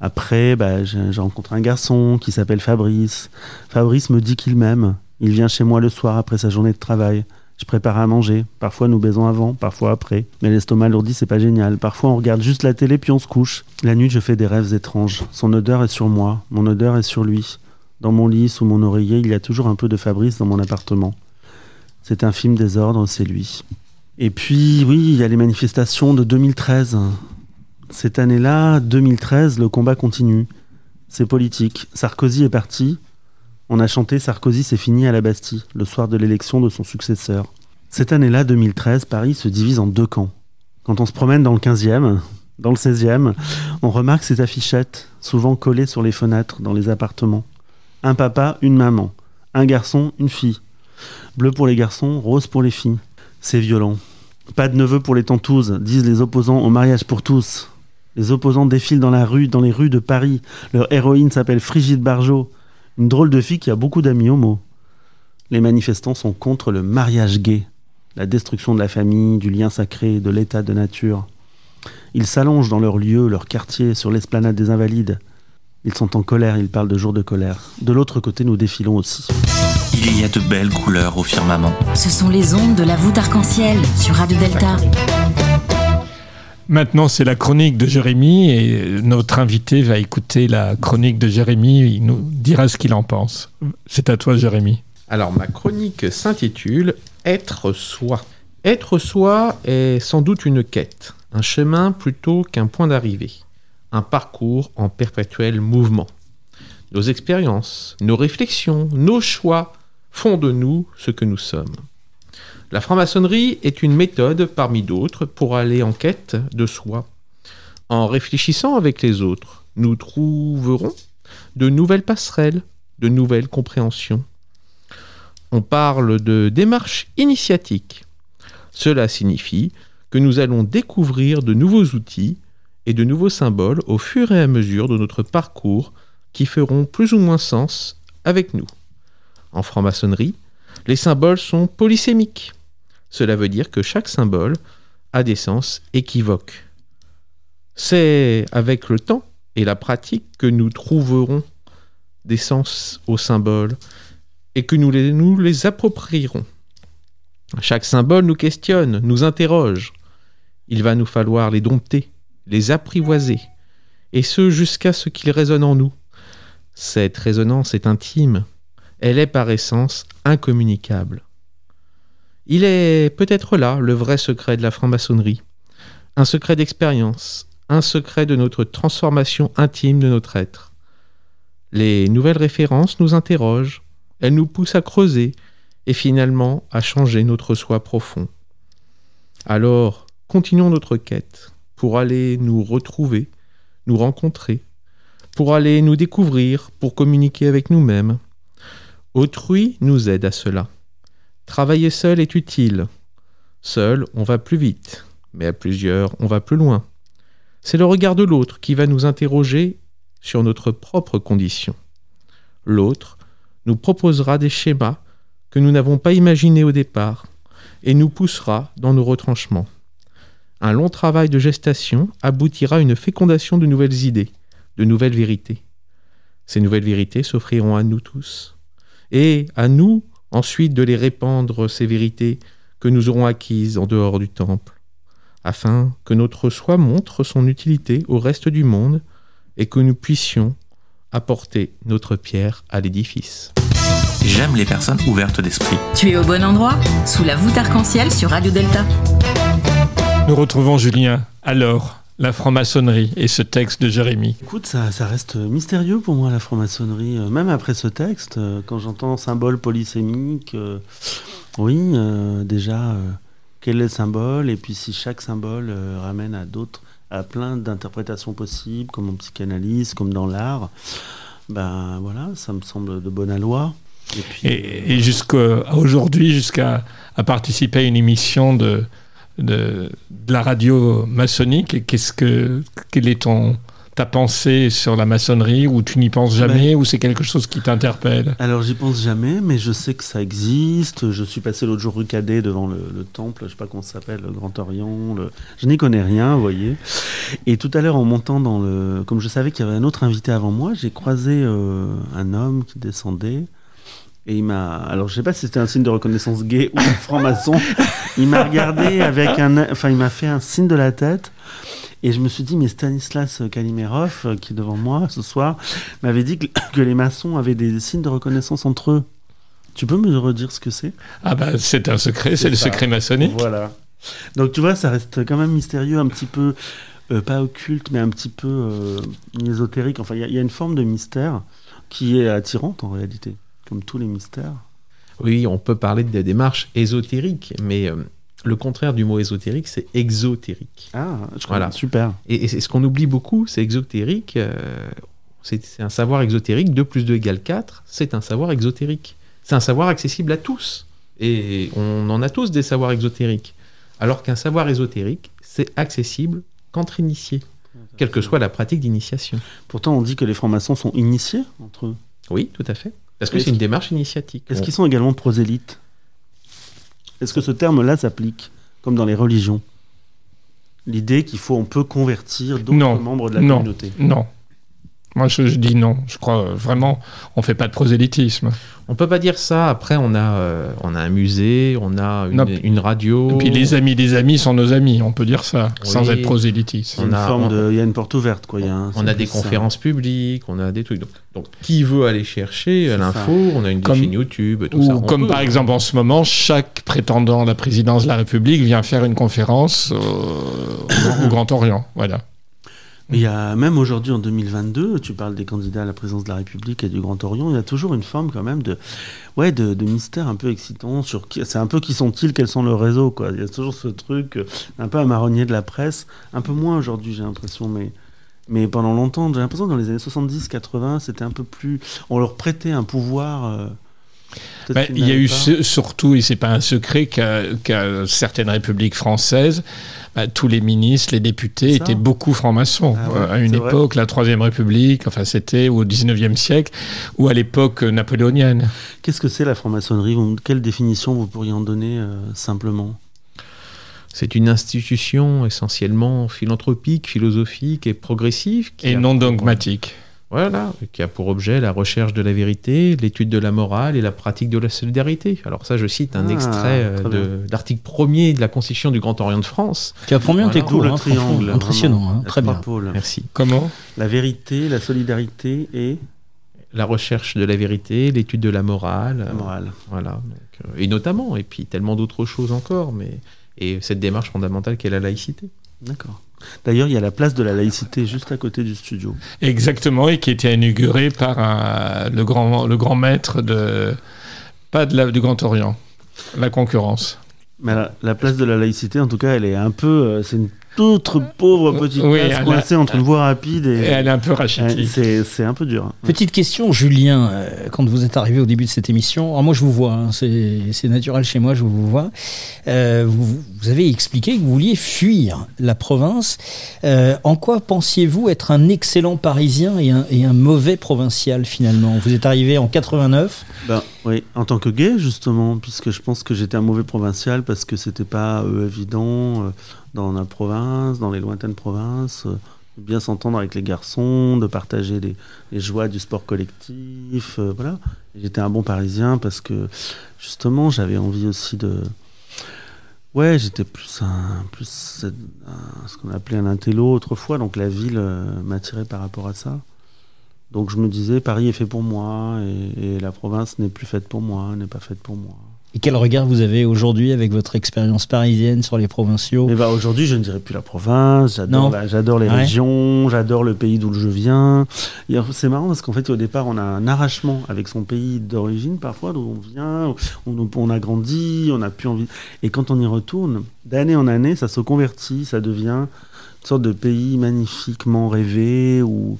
Après, bah, j'ai rencontré un garçon qui s'appelle Fabrice. Fabrice me dit qu'il m'aime. Il vient chez moi le soir après sa journée de travail. Je prépare à manger. Parfois nous baisons avant, parfois après. Mais l'estomac lourdi, c'est pas génial. Parfois on regarde juste la télé puis on se couche. La nuit, je fais des rêves étranges. Son odeur est sur moi, mon odeur est sur lui. Dans mon lit, sous mon oreiller, il y a toujours un peu de Fabrice dans mon appartement. C'est un film désordre, c'est lui. Et puis, oui, il y a les manifestations de 2013. Cette année-là, 2013, le combat continue. C'est politique. Sarkozy est parti. On a chanté Sarkozy c'est fini à la Bastille, le soir de l'élection de son successeur. Cette année-là, 2013, Paris se divise en deux camps. Quand on se promène dans le 15e, dans le 16e, on remarque ces affichettes, souvent collées sur les fenêtres dans les appartements. Un papa, une maman. Un garçon, une fille. Bleu pour les garçons, rose pour les filles. C'est violent. Pas de neveu pour les tantouses, disent les opposants au mariage pour tous. Les opposants défilent dans la rue, dans les rues de Paris. Leur héroïne s'appelle Frigide Barjot, une drôle de fille qui a beaucoup d'amis homo. Les manifestants sont contre le mariage gay, la destruction de la famille, du lien sacré, de l'état de nature. Ils s'allongent dans leur lieu, leur quartier, sur l'esplanade des Invalides. Ils sont en colère, ils parlent de jours de colère. De l'autre côté, nous défilons aussi. Il y a de belles couleurs au firmament. Ce sont les ondes de la voûte arc-en-ciel sur Radio Delta. Maintenant, c'est la chronique de Jérémy et notre invité va écouter la chronique de Jérémy. Il nous dira ce qu'il en pense. C'est à toi, Jérémy. Alors, ma chronique s'intitule Être soi. Être soi est sans doute une quête, un chemin plutôt qu'un point d'arrivée, un parcours en perpétuel mouvement. Nos expériences, nos réflexions, nos choix font de nous ce que nous sommes. La franc-maçonnerie est une méthode parmi d'autres pour aller en quête de soi. En réfléchissant avec les autres, nous trouverons de nouvelles passerelles, de nouvelles compréhensions. On parle de démarche initiatique. Cela signifie que nous allons découvrir de nouveaux outils et de nouveaux symboles au fur et à mesure de notre parcours qui feront plus ou moins sens avec nous. En franc-maçonnerie, les symboles sont polysémiques. Cela veut dire que chaque symbole a des sens équivoques. C'est avec le temps et la pratique que nous trouverons des sens aux symboles et que nous les, nous les approprierons. Chaque symbole nous questionne, nous interroge. Il va nous falloir les dompter, les apprivoiser, et ce jusqu'à ce qu'ils résonnent en nous. Cette résonance est intime, elle est par essence incommunicable. Il est peut-être là le vrai secret de la franc-maçonnerie, un secret d'expérience, un secret de notre transformation intime de notre être. Les nouvelles références nous interrogent, elles nous poussent à creuser et finalement à changer notre soi profond. Alors, continuons notre quête pour aller nous retrouver, nous rencontrer, pour aller nous découvrir, pour communiquer avec nous-mêmes. Autrui nous aide à cela. Travailler seul est utile. Seul, on va plus vite, mais à plusieurs, on va plus loin. C'est le regard de l'autre qui va nous interroger sur notre propre condition. L'autre nous proposera des schémas que nous n'avons pas imaginés au départ et nous poussera dans nos retranchements. Un long travail de gestation aboutira à une fécondation de nouvelles idées, de nouvelles vérités. Ces nouvelles vérités s'offriront à nous tous. Et à nous ensuite de les répandre, ces vérités que nous aurons acquises en dehors du temple, afin que notre soi montre son utilité au reste du monde et que nous puissions, apporter notre pierre à l'édifice. J'aime les personnes ouvertes d'esprit. Tu es au bon endroit, sous la voûte arc-en-ciel sur Radio Delta. Nous retrouvons Julien. Alors, la franc-maçonnerie et ce texte de Jérémie. Écoute, ça, ça reste mystérieux pour moi, la franc-maçonnerie. Euh, Même après ce texte, euh, quand j'entends symbole polysémique, euh, oui, euh, déjà, euh, quel est le symbole? Et puis si chaque symbole ramène à d'autres, à plein d'interprétations possibles, comme en psychanalyse, comme dans l'art, ben voilà, ça me semble de bonne loi. Et puis, Et, et jusqu'à aujourd'hui, jusqu'à à participer à une émission de, de, de la radio maçonnique, et qu'est-ce que, quelle est ton, ta pensée sur la maçonnerie, ou tu n'y penses jamais, ou c'est quelque chose qui t'interpelle? Alors j'y pense jamais, mais je sais que ça existe. Je suis passé l'autre jour rue Cadet devant le, le temple, je sais pas comment ça s'appelle, le Grand Orient. le- Je n'y connais rien, vous voyez. Et tout à l'heure, en montant dans le, comme je savais qu'il y avait un autre invité avant moi, j'ai croisé euh, un homme qui descendait. Et il m'a. Alors, je sais pas si c'était un signe de reconnaissance gay ou franc-maçon. Il m'a regardé avec un. Enfin, il m'a fait un signe de la tête. Et je me suis dit, mais Stanislas Kalimerov, euh, qui est devant moi ce soir, m'avait dit que, que les maçons avaient des signes de reconnaissance entre eux. Tu peux me redire ce que c'est? Ah bah c'est un secret, c'est le ça. secret maçonnique. Voilà. Donc tu vois, ça reste quand même mystérieux, un petit peu, euh, pas occulte, mais un petit peu euh, ésotérique. Enfin, il y a- il y, a une forme de mystère qui est attirante en réalité, comme tous les mystères. Oui, on peut parler de démarche ésotérique, mais euh, le contraire du mot ésotérique, c'est exotérique. Ah, je Voilà. comprends. Super. Et, et c'est ce qu'on oublie beaucoup, c'est exotérique. euh, c'est c'est un savoir exotérique. 2 plus 2 égale 4. C'est un savoir exotérique. C'est un savoir accessible à tous. Et on en a tous des savoirs exotériques. Alors qu'un savoir ésotérique, c'est accessible qu'entre initiés, quelle que soit la pratique d'initiation. Pourtant, on dit que les francs-maçons sont initiés entre eux. Oui, tout à fait. Parce que Est-ce c'est une démarche initiatique. Est-ce qu'ils sont également prosélytes? Est-ce que ce terme-là s'applique comme dans les religions? L'idée qu'il faut, on peut convertir d'autres membres de la non, communauté. non. Moi, je, je dis non. Je crois euh, vraiment, on fait pas de prosélytisme. On peut pas dire ça. Après, on a, euh, on a un musée, on a une, radio. Et puis les amis des amis sont nos amis, on peut dire ça, sans être prosélytiste. Il y a une On a- forme on- de, il y a une porte ouverte, quoi. a On a des ça. conférences publiques, on a des trucs. Donc, donc, qui veut aller chercher l'info? On a une Comme- chaîne YouTube, tout Ou ça. Comme peut. par exemple en ce moment, chaque prétendant à la présidence de la République vient faire une conférence euh, au, au Grand Orient. Voilà. Mais il y a, même aujourd'hui, en 2022, tu parles des candidats à la présidence de la République et du Grand Orient, il y a toujours une forme quand même de, ouais, de, de mystère un peu excitant sur qui, c'est un peu qui sont-ils, quels sont leurs réseaux, quoi. Il y a toujours ce truc, euh, un peu un marronnier de la presse, un peu moins aujourd'hui, j'ai l'impression, mais, mais pendant longtemps, j'ai l'impression que dans les années 70-80, c'était un peu plus, on leur prêtait un pouvoir. euh, il y a eu ce- surtout, et c'est pas un secret, qu'à certaines républiques françaises, tous les ministres, les députés étaient beaucoup francs-maçons. Ah ouais, Euh, à une vrai. époque, la Troisième République, enfin c'était au 19e siècle, ou à l'époque euh, napoléonienne. Qu'est-ce que c'est la franc-maçonnerie? Quelle définition vous pourriez en donner euh, simplement? C'est une institution essentiellement philanthropique, philosophique et progressive. qui Et non pour- dogmatique. Voilà, qui a pour objet la recherche de la vérité, l'étude de la morale et la pratique de la solidarité. Alors ça, je cite un Ah, extrait euh, de l'article premier de la Constitution du Grand Orient de France. Tu apprends bien tes cours, le hein, triangle. impressionnant, hein, La très bien. Merci. Comment? La vérité, la solidarité et La recherche de la vérité, l'étude de la morale. la morale. Voilà. donc, euh, et notamment, et puis tellement d'autres choses encore, mais et cette démarche fondamentale qu'est la laïcité. D'accord. D'ailleurs, il y a la place de la laïcité juste à côté du studio. Exactement, et qui a été inauguré par un- le, grand, le grand maître de. Pas de la- du Grand Orient, la concurrence. Mais la, la place de la laïcité, en tout cas, elle est un peu. euh, c'est une toute pauvre petite Oui, place elle a- coincée entre une voie rapide et. Et elle est un peu rachitique. c'est c'est un peu dur. hein. Petite question, Julien, euh, quand vous êtes arrivé au début de cette émission, alors moi je vous vois, hein, c'est c'est naturel chez moi, je vous vois. Euh, vous, vous avez expliqué que vous vouliez fuir la province. Euh, en quoi pensiez-vous être un excellent Parisien et un, et un mauvais provincial finalement? Vous êtes arrivé en 89. Ben, oui, en tant que gay, justement, puisque je pense que j'étais un mauvais provincial parce que c'était pas euh, évident euh, dans la province, dans les lointaines provinces, euh, de bien s'entendre avec les garçons, de partager les, joies du sport collectif, euh, voilà. J'étais un bon parisien parce que, justement, j'avais envie aussi de. Ouais, j'étais plus un, plus ce qu'on appelait un intello autrefois, donc la ville euh, m'attirait par rapport à ça. Donc je me disais, Paris est fait pour moi et la province n'est plus faite pour moi, n'est pas faite pour moi. Et quel regard vous avez aujourd'hui avec votre expérience parisienne sur les provinciaux Mais bah aujourd'hui, je ne dirais plus la province. J'adore, Non. la- j'adore les Ouais. régions, j'adore le pays d'où je viens. Et c'est marrant parce qu'en fait, au départ, on a un arrachement avec son pays d'origine, parfois, d'où on vient, on, on a grandi, on a plus envie. Et quand on y retourne, d'année en année, ça se convertit, ça devient une sorte de pays magnifiquement rêvé où,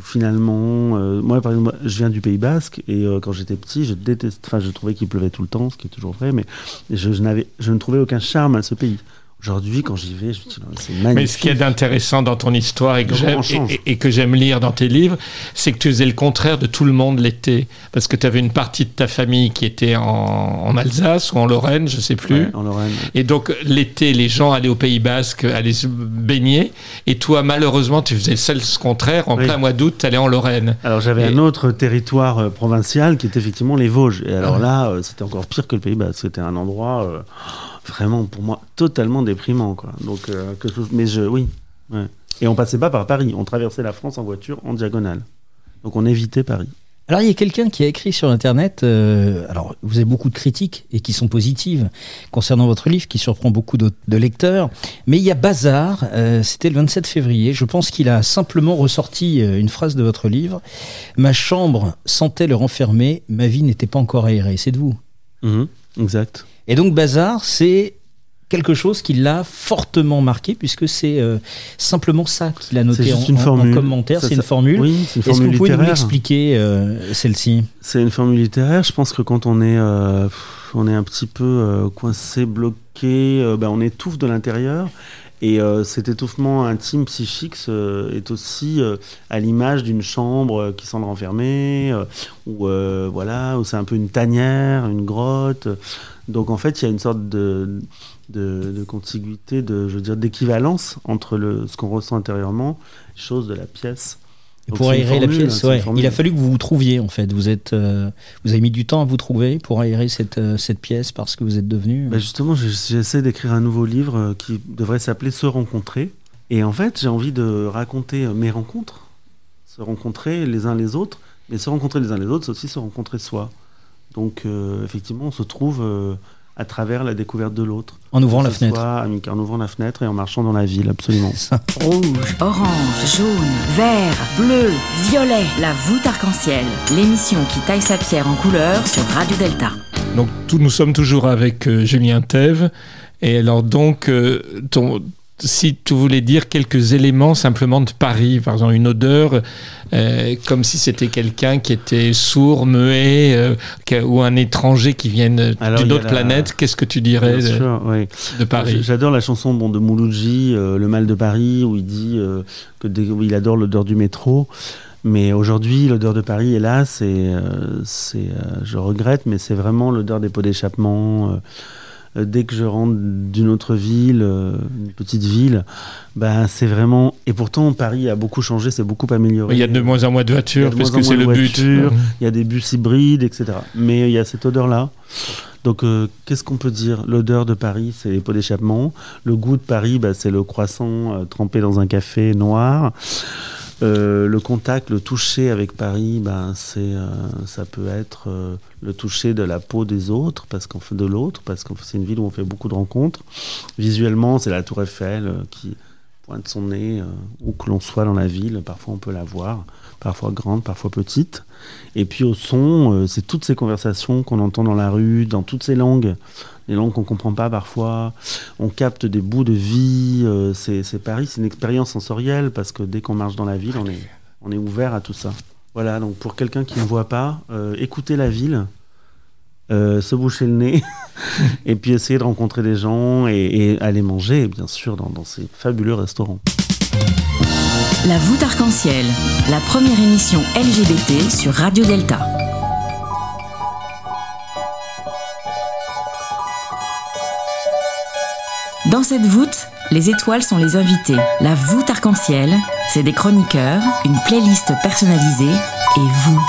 finalement, euh, moi par exemple, je viens du Pays Basque et euh, quand j'étais petit, je déteste, enfin, je trouvais qu'il pleuvait tout le temps, ce qui est toujours vrai, mais je, je n'avais, je ne trouvais aucun charme à ce pays. Aujourd'hui, quand j'y vais, je me dis, c'est magnifique. Mais ce qu'il y a d'intéressant dans ton histoire et que j'aime grand change. et, et que j'aime lire dans tes livres, c'est que tu faisais le contraire de tout le monde l'été, parce que tu avais une partie de ta famille qui était en, en Alsace ou en Lorraine, je sais plus. Ouais, en Lorraine. Et donc l'été, les gens allaient au Pays Basque, allaient se baigner, et toi, malheureusement, tu faisais le seul contraire. En Oui. plein mois d'août, tu allais en Lorraine. Alors j'avais Et- un autre territoire euh, provincial qui était effectivement les Vosges. Et alors Ah ouais. là, euh, c'était encore pire que le Pays Basque. C'était un endroit euh, vraiment pour moi totalement déprimant. Quoi. Donc, euh, que ce- mais je, oui. ouais. Et on passait pas par Paris. On traversait la France en voiture en diagonale. Donc on évitait Paris. Alors, il y a quelqu'un qui a écrit sur Internet, euh, alors vous avez beaucoup de critiques et qui sont positives concernant votre livre, qui surprend beaucoup de, de lecteurs, mais il y a Bazar, euh, c'était le 27 février, je pense qu'il a simplement ressorti une phrase de votre livre, Ma chambre sentait le renfermer, ma vie n'était pas encore aérée, c'est de vous. Mhm, Exact. Et donc Bazar, c'est quelque chose qui l'a fortement marqué, puisque c'est euh, simplement ça qu'il a noté en, une en- commentaire, c'est une formule. Oui, Est-ce que vous pouvez nous l'expliquer, euh, celle-ci? C'est une formule littéraire. Je pense que quand on est, euh, on est un petit peu coincé, bloqué, ben, on étouffe de l'intérieur. Et euh, cet étouffement intime, psychique, est aussi euh, à l'image d'une chambre euh, qui semble renfermée, euh, voilà, où c'est un peu une tanière, une grotte. Donc en fait, il y a une sorte de, de, contiguïté, de, je veux dire, d'équivalence entre le, ce qu'on ressent intérieurement, les choses de la pièce. Pour aérer la pièce, ouais. il a fallu que vous vous trouviez en fait. Vous êtes, euh, vous avez mis du temps à vous trouver pour aérer cette, euh, cette pièce parce que vous êtes devenu. Bah, justement, j'essaie d'écrire un nouveau livre euh, qui devrait s'appeler Se rencontrer. Et en fait, j'ai envie de raconter euh, mes rencontres, se rencontrer les uns les autres, mais se rencontrer les uns les autres, c'est aussi se rencontrer soi. Donc, euh, effectivement, on se trouve euh, à travers la découverte de l'autre. En ouvrant la fenêtre. en ouvrant la fenêtre et en marchant dans la ville, absolument. Rouge, orange, jaune, vert, bleu, violet. La voûte arc-en-ciel. L'émission qui taille sa pierre en couleur sur Radio Delta. Donc tout, nous sommes toujours avec euh, Julien Thèves. Et alors donc, euh, ton- si tu voulais dire quelques éléments simplement de Paris, par exemple une odeur, euh, comme si c'était quelqu'un qui était sourd, muet, euh, ou un étranger qui il d'une autre la- planète, qu'est-ce que tu dirais Bien de, sûr, oui. de Paris? J'adore la chanson bon, de Mouloudji, euh, Le mal de Paris, où il dit que dès- où il adore l'odeur du métro. Mais aujourd'hui, l'odeur de Paris, hélas, c'est, c'est, je regrette, mais c'est vraiment l'odeur des pots d'échappement. Euh, dès que je rentre d'une autre ville, euh, une petite ville, bah, c'est vraiment. Et pourtant, Paris a beaucoup changé, c'est beaucoup amélioré. Il y a de moins en moins de Il y a voitures, de parce que c'est le but. voitures, Mhm. Il y a des bus hybrides, etc. Mais il y a cette odeur-là. Donc, euh, qu'est-ce qu'on peut dire? L'odeur de Paris, c'est les pots d'échappement. Le goût de Paris, bah, c'est le croissant euh, trempé dans un café noir. Euh, le contact, le toucher avec Paris, bah, c'est, euh, ça peut être euh, le toucher de la peau des autres, parce qu'on fait de l'autre, parce que c'est une ville où on fait beaucoup de rencontres. Visuellement, c'est la Tour Eiffel qui pointe son nez, où que l'on soit dans la ville. Parfois, on peut la voir, parfois grande, parfois petite. Et puis au son, euh, c'est toutes ces conversations qu'on entend dans la rue, dans toutes ces langues, les langues qu'on comprend pas parfois. On capte des bouts de vie. euh, c'est Paris, c'est une expérience sensorielle parce que dès qu'on marche dans la ville, on est, on est ouvert à tout ça. Voilà, donc pour quelqu'un qui ne voit pas, euh, écouter la ville, euh, se boucher le nez, et puis essayer de rencontrer des gens et, aller manger, bien sûr, dans ces fabuleux restaurants. La voûte arc-en-ciel. La première émission LGBT sur Radio Delta. Dans cette voûte, les étoiles sont les invités. La voûte arc-en-ciel, c'est des chroniqueurs, une playlist personnalisée et vous.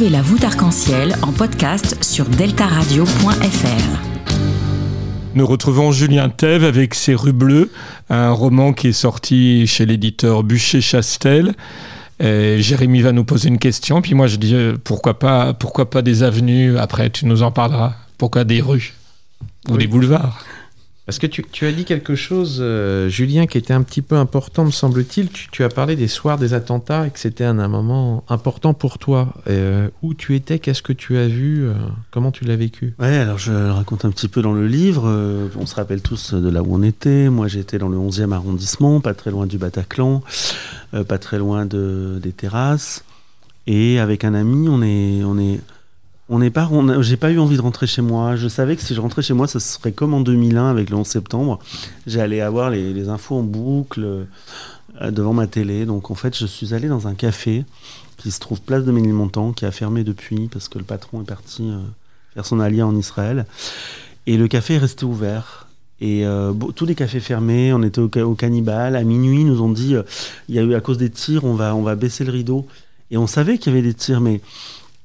Retrouvez la voûte arc-en-ciel en podcast sur deltaradio.fr. Nous retrouvons Julien Thève avec ses rues bleues, un roman qui est sorti chez l'éditeur Bûcher-Chastel. Et Jérémy va nous poser une question, puis moi je dis euh, pourquoi pas, pourquoi pas des avenues? Après, tu nous en parleras. Pourquoi des rues? Ou Oui. des boulevards? Parce que tu, as dit quelque chose, euh, Julien, qui était un petit peu important, me semble-t-il. Tu, as parlé des soirs des attentats et que c'était un, moment important pour toi. Euh, où tu étais Qu'est-ce que tu as vu euh, Comment tu l'as vécu? Ouais, alors je le raconte un petit peu dans le livre. On se rappelle tous de là où on était. Moi, j'étais dans le 11e arrondissement, pas très loin du Bataclan, pas très loin de, des terrasses. Et avec un ami, on est, on est, on n'est pas, j'ai pas eu envie de rentrer chez moi. Je savais que si je rentrais chez moi, ça serait comme en 2001 avec le 11 septembre. J'allais avoir les, infos en boucle euh, devant ma télé. Donc en fait, je suis allé dans un café qui se trouve place de Ménilmontant, qui a fermé depuis parce que le patron est parti euh, faire son allié en Israël. Et le café est resté ouvert. Et euh, tous les cafés fermés, on était au, au cannibale. À minuit, ils nous ont dit, euh, il y a eu à cause des tirs, on va, on va baisser le rideau. Et on savait qu'il y avait des tirs, mais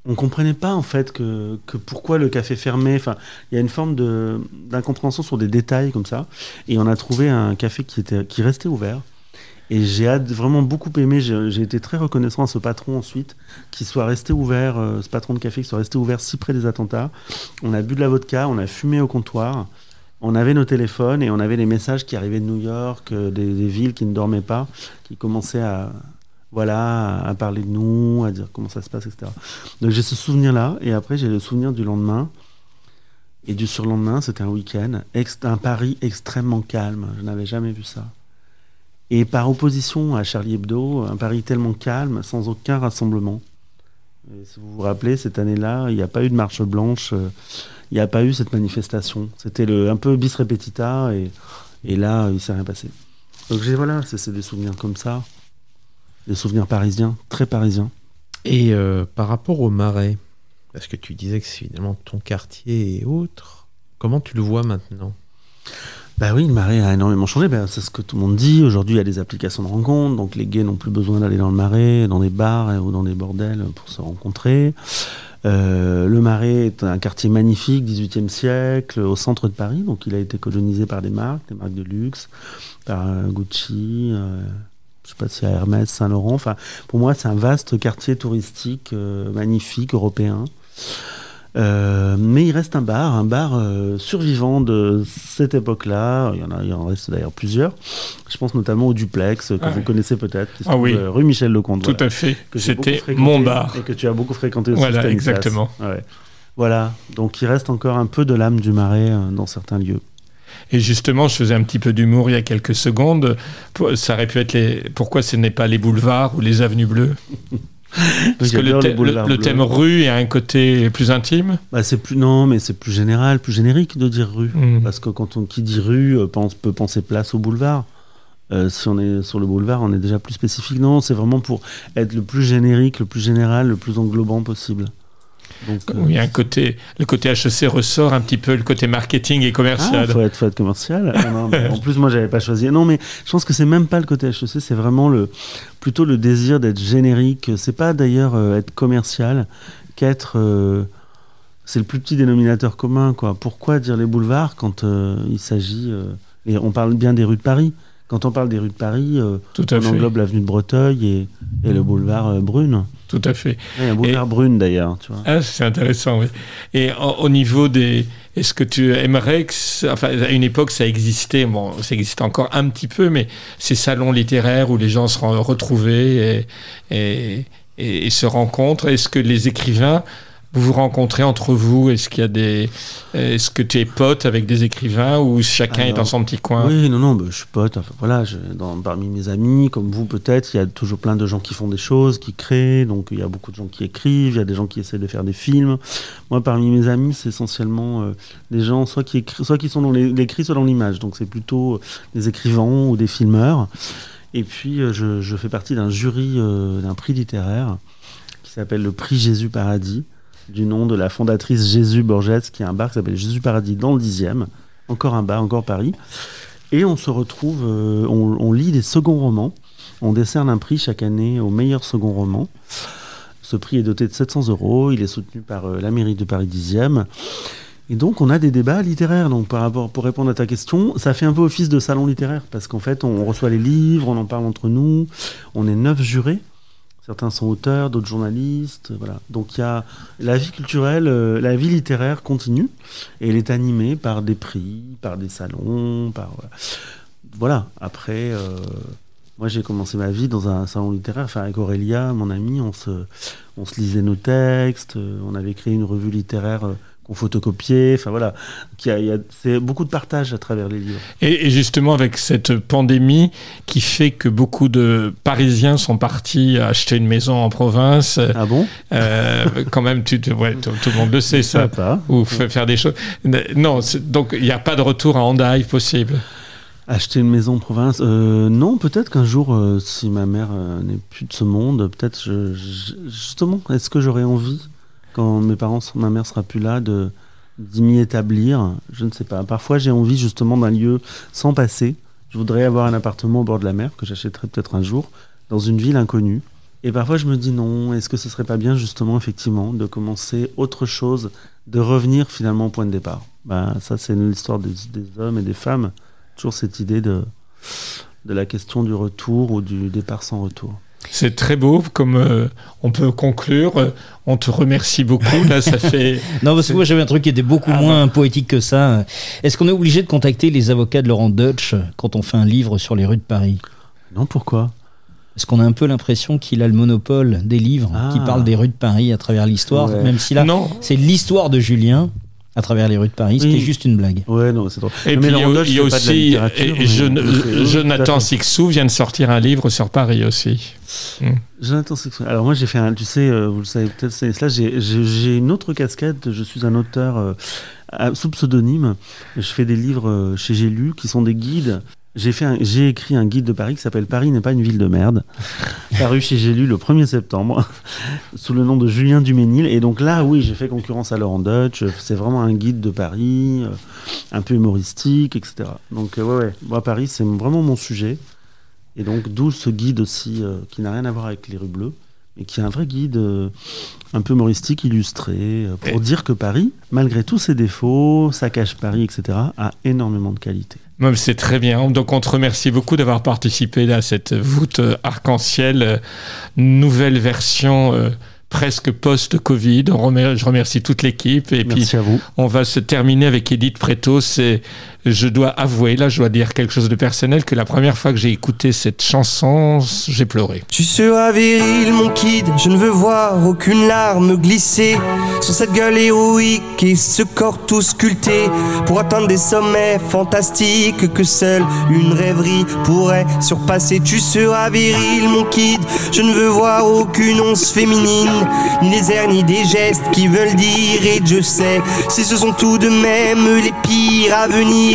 on comprenait pas en fait que, que pourquoi le café fermait. Enfin, il y a une forme de d'incompréhension sur des détails comme ça. Et on a trouvé un café qui était qui restait ouvert. Et j'ai vraiment beaucoup aimé. J'ai été très reconnaissant à ce patron ensuite, qui soit resté ouvert, euh, ce patron de café qui soit resté ouvert si près des attentats. On a bu de la vodka, on a fumé au comptoir. On avait nos téléphones et on avait les messages qui arrivaient de New York, euh, des villes qui ne dormaient pas, qui commençaient à, voilà, à parler de nous, à dire comment ça se passe, etc. Donc j'ai ce souvenir-là, et après j'ai le souvenir du lendemain. Et du surlendemain, c'était un week-end, un Paris extrêmement calme. Je n'avais jamais vu ça. Et par opposition à Charlie Hebdo, un Paris tellement calme, sans aucun rassemblement. Et si vous vous rappelez, cette année-là, il n'y a pas eu de marche blanche, euh, il n'y a pas eu cette manifestation. C'était un peu bis repetita, et, et là, il ne s'est rien passé. Donc voilà, c'est des souvenirs comme ça, des souvenirs parisiens, très parisiens. Et euh, par rapport au marais, parce que tu disais que c'est évidemment ton quartier et autres, comment tu le vois maintenant? Bah oui, le marais a énormément changé. Ben, c'est ce que tout le monde dit. Aujourd'hui, il y a des applications de rencontres, donc les gays n'ont plus besoin d'aller dans le marais, dans des bars ou dans des bordels pour se rencontrer. Euh, le Marais est un quartier magnifique, 18e siècle, au centre de Paris. Donc, il a été colonisé par des marques, des marques de luxe, par euh, Gucci, euh, je sais pas si à Hermès, Saint-Laurent. Enfin, pour moi, c'est un vaste quartier touristique euh, magnifique, européen. Euh, mais il reste un bar, un bar euh, survivant de cette époque-là. Il y en a, il en reste d'ailleurs plusieurs. Je pense notamment au Duplex que Ah vous oui. connaissez peut-être, qui se Ah trouve oui. rue Michel Lecomte. Tout voilà. à fait. C'était mon bar. et que tu as beaucoup fréquenté aussi. Voilà, exactement. Ouais. Voilà, donc il reste encore un peu de l'âme du marais dans certains lieux. Et justement, je faisais un petit peu d'humour il y a quelques secondes. Ça aurait pu être les... Pourquoi ce n'est pas les boulevards ou les avenues bleues Parce que le, thème rue a un côté plus intime. Bah, c'est plus non, mais c'est plus général, plus générique de dire rue, Mm. parce que quand on qui dit rue euh, pense, peut penser place au boulevard. Euh, si on est sur le boulevard, on est déjà plus spécifique. Non, c'est vraiment pour être le plus générique, le plus général, le plus englobant possible. Donc, euh, Oui, un côté, le côté HEC ressort un petit peu le côté marketing et Ah, commercial. faut être, faut être commercial. Ah, non, en plus, moi, j'avais pas choisi. Non, mais je pense que c'est même pas le côté HEC, c'est vraiment le, plutôt le désir d'être générique. C'est pas d'ailleurs euh, être commercial qu'être. euh, c'est le plus petit dénominateur commun, quoi. Pourquoi dire les boulevards quand euh, il s'agit. et on parle bien des rues de Paris. Quand on parle des rues de Paris, euh, Tout à on fait. englobe l'avenue de Breteuil et, et le boulevard euh, Brune. Tout à fait. A un boulevard Brune d'ailleurs, tu vois. Ah, c'est intéressant, oui. Et au, au niveau des. Est-ce que tu aimerais que. Enfin, à une époque, ça existait, bon, ça existe encore un petit peu, mais ces salons littéraires où les gens se et, et, et- et se rencontrent, est-ce que les écrivains. Vous vous rencontrez entre vous? Est-ce qu'il y a des Est-ce que tu es pote avec des écrivains ou chacun est dans son petit coin? Oui, non, non, bah, je suis pote. Enfin, voilà, je- dans, parmi mes amis, comme vous peut-être, il y a toujours plein de gens qui font des choses, qui créent. Donc il y a beaucoup de gens qui écrivent, il y a des gens qui essaient de faire des films. Moi, parmi mes amis, c'est essentiellement euh, des gens soit qui, écri- soit qui sont dans l'écrit, soit dans l'image. Donc c'est plutôt euh, des écrivains ou des filmeurs. Et puis euh, je, je fais partie d'un jury euh, d'un prix littéraire qui s'appelle le prix Jésus Paradis, du nom de la fondatrice Jésus Borges, qui a un bar qui s'appelle Jésus Paradis dans le 10e. Encore un bar, encore Paris. Et on se retrouve, euh, on, lit des seconds romans. On décerne un prix chaque année au meilleur second roman. Ce prix est doté de 700 euros. Il est soutenu par euh, la mairie de Paris 10e. Et donc, on a des débats littéraires. Donc, par rapport, pour répondre à ta question, ça fait un peu office de salon littéraire parce qu'en fait, on reçoit les livres, on en parle entre nous. On est neuf jurés. Certains sont auteurs, d'autres journalistes. Voilà. Donc, il y a la vie culturelle, euh, la vie littéraire continue et elle est animée par des prix, par des salons, par voilà. Voilà. Après, euh, moi, j'ai commencé ma vie dans un salon littéraire, enfin avec Aurélia, mon amie, on se, on se lisait nos textes, euh, on avait créé une revue littéraire euh, qu'on photocopiait. Enfin voilà, Qu'il y a- il y a- c'est beaucoup de partage à travers les livres. Et, et justement, avec cette pandémie qui fait que beaucoup de Parisiens sont partis acheter une maison en province. Ah bon? Quand même, tu, te- ouais, tout, tout le monde le sait, ça. Pas. Ou fa- faire des choses. Non, donc il n'y a pas de retour à Hendaye possible. Acheter une maison en province euh, Non, peut-être qu'un jour, euh, si ma mère euh, n'est plus de ce monde, peut-être, je, je- justement, est-ce que j'aurais envie, quand mes parents, ma mère sera plus là, de d'y m'y établir Je ne sais pas. Parfois, j'ai envie justement d'un lieu sans passer. Je voudrais avoir un appartement au bord de la mer que j'achèterai peut-être un jour dans une ville inconnue. Et parfois, je me dis non. Est-ce que ce serait pas bien justement, effectivement, de commencer autre chose, de revenir finalement au point de départ? Ben, ça, c'est l'histoire des, des hommes et des femmes toujours cette idée de, de la question du retour ou du départ sans retour. C'est très beau, comme euh, on peut conclure. Euh, On te remercie beaucoup. Là, ça fait. Non, parce que moi j'avais un truc qui était beaucoup Ah, moins poétique que ça. Est-ce qu'on est obligé de contacter les avocats de Laurent Deutsch quand on fait un livre sur les rues de Paris? Non, pourquoi? Parce qu'on a un peu l'impression qu'il a le monopole des livres qui Ah. parlent des rues de Paris à travers l'histoire, Ouais. même si là, c'est l'histoire de Julien à travers les rues de Paris, ce qui Oui. est juste une blague. Ouais, non, c'est drôle. Et Non, puis mais il y a, aussi mais- mais Jonathan. Sixou vient de sortir un livre sur Paris aussi. Jonathan Sixou. Alors moi j'ai fait un, tu sais, euh, vous le savez peut-être, c'est cela, j'ai- une autre casquette, je suis un auteur euh, sous pseudonyme, je fais des livres euh, chez J'ai lu qui sont des guides. J'ai fait un- j'ai écrit un guide de Paris qui s'appelle Paris n'est pas une ville de merde, paru chez J'ai lu le 1er septembre, sous le nom de Julien Duménil. Et donc là, oui, j'ai fait concurrence à Laurent Deutsch, c'est vraiment un guide de Paris, euh, un peu humoristique, etc. Donc euh, ouais, ouais, moi Paris c'est vraiment mon sujet. Et donc, d'où ce guide aussi, euh, qui n'a rien à voir avec les rues bleues, mais qui est un vrai guide euh, un peu humoristique, illustré, euh, pour dire que Paris, malgré tous ses défauts, ça cache Paris, etc., a énormément de qualité. C'est très bien. Donc on te remercie beaucoup d'avoir participé à cette voûte euh, arc-en-ciel, euh, nouvelle version presque post-Covid. Je remercie toute l'équipe. Et puis, Merci à vous. on va se terminer avec Edith Preto. C'est, je dois avouer, là, je dois dire quelque chose de personnel, que la première fois que j'ai écouté cette chanson, j'ai pleuré. Tu seras viril, mon kid, je ne veux voir aucune larme glisser sur cette gueule héroïque et ce corps tout sculpté pour atteindre des sommets fantastiques que seule une rêverie pourrait surpasser. Tu seras viril, mon kid, je ne veux voir aucune once féminine, ni les airs ni des gestes qui veulent dire et je sais si ce sont tout de même les pires à venir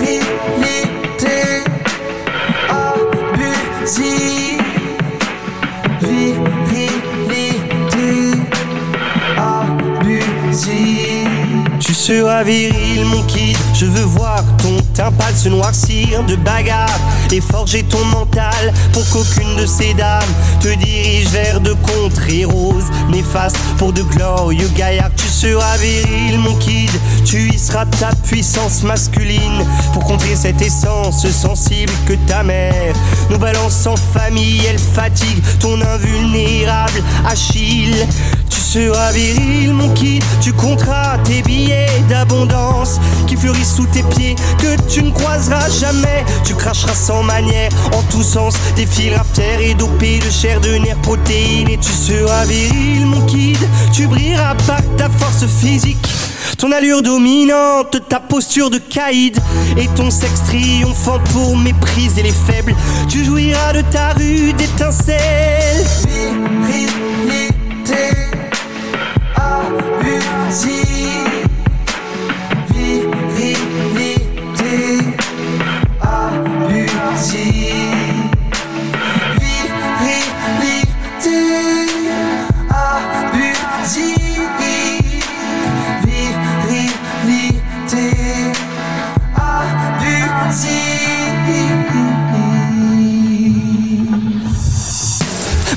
Virilité abusive. Virilité abusive. Tu seras viril, mon kid. Je veux voir ton teint pâle se noircir de bagarre et forger ton mental pour qu'aucune de ces dames te dirige vers de contrées roses néfastes pour de glorieux gaillards. Tu seras viril, mon kid. Tu y seras ta puissance masculine pour contrer cette essence sensible que ta mère nous balance en famille. Elle fatigue ton invulnérable Achille. Tu seras viril, mon kid. Tu compteras tes billets d'abondance qui fleurissent sous tes pieds que tu ne croiseras jamais. Tu cracheras sans manière en tous sens des fils terre et dopés de chair, de nerfs, protéines. Et tu seras viril, mon kid. Tu brilleras par ta force physique. Ton allure dominante, ta posture de caïd et ton sexe triomphant pour mépriser les faibles. Tu jouiras de ta rude étincelle.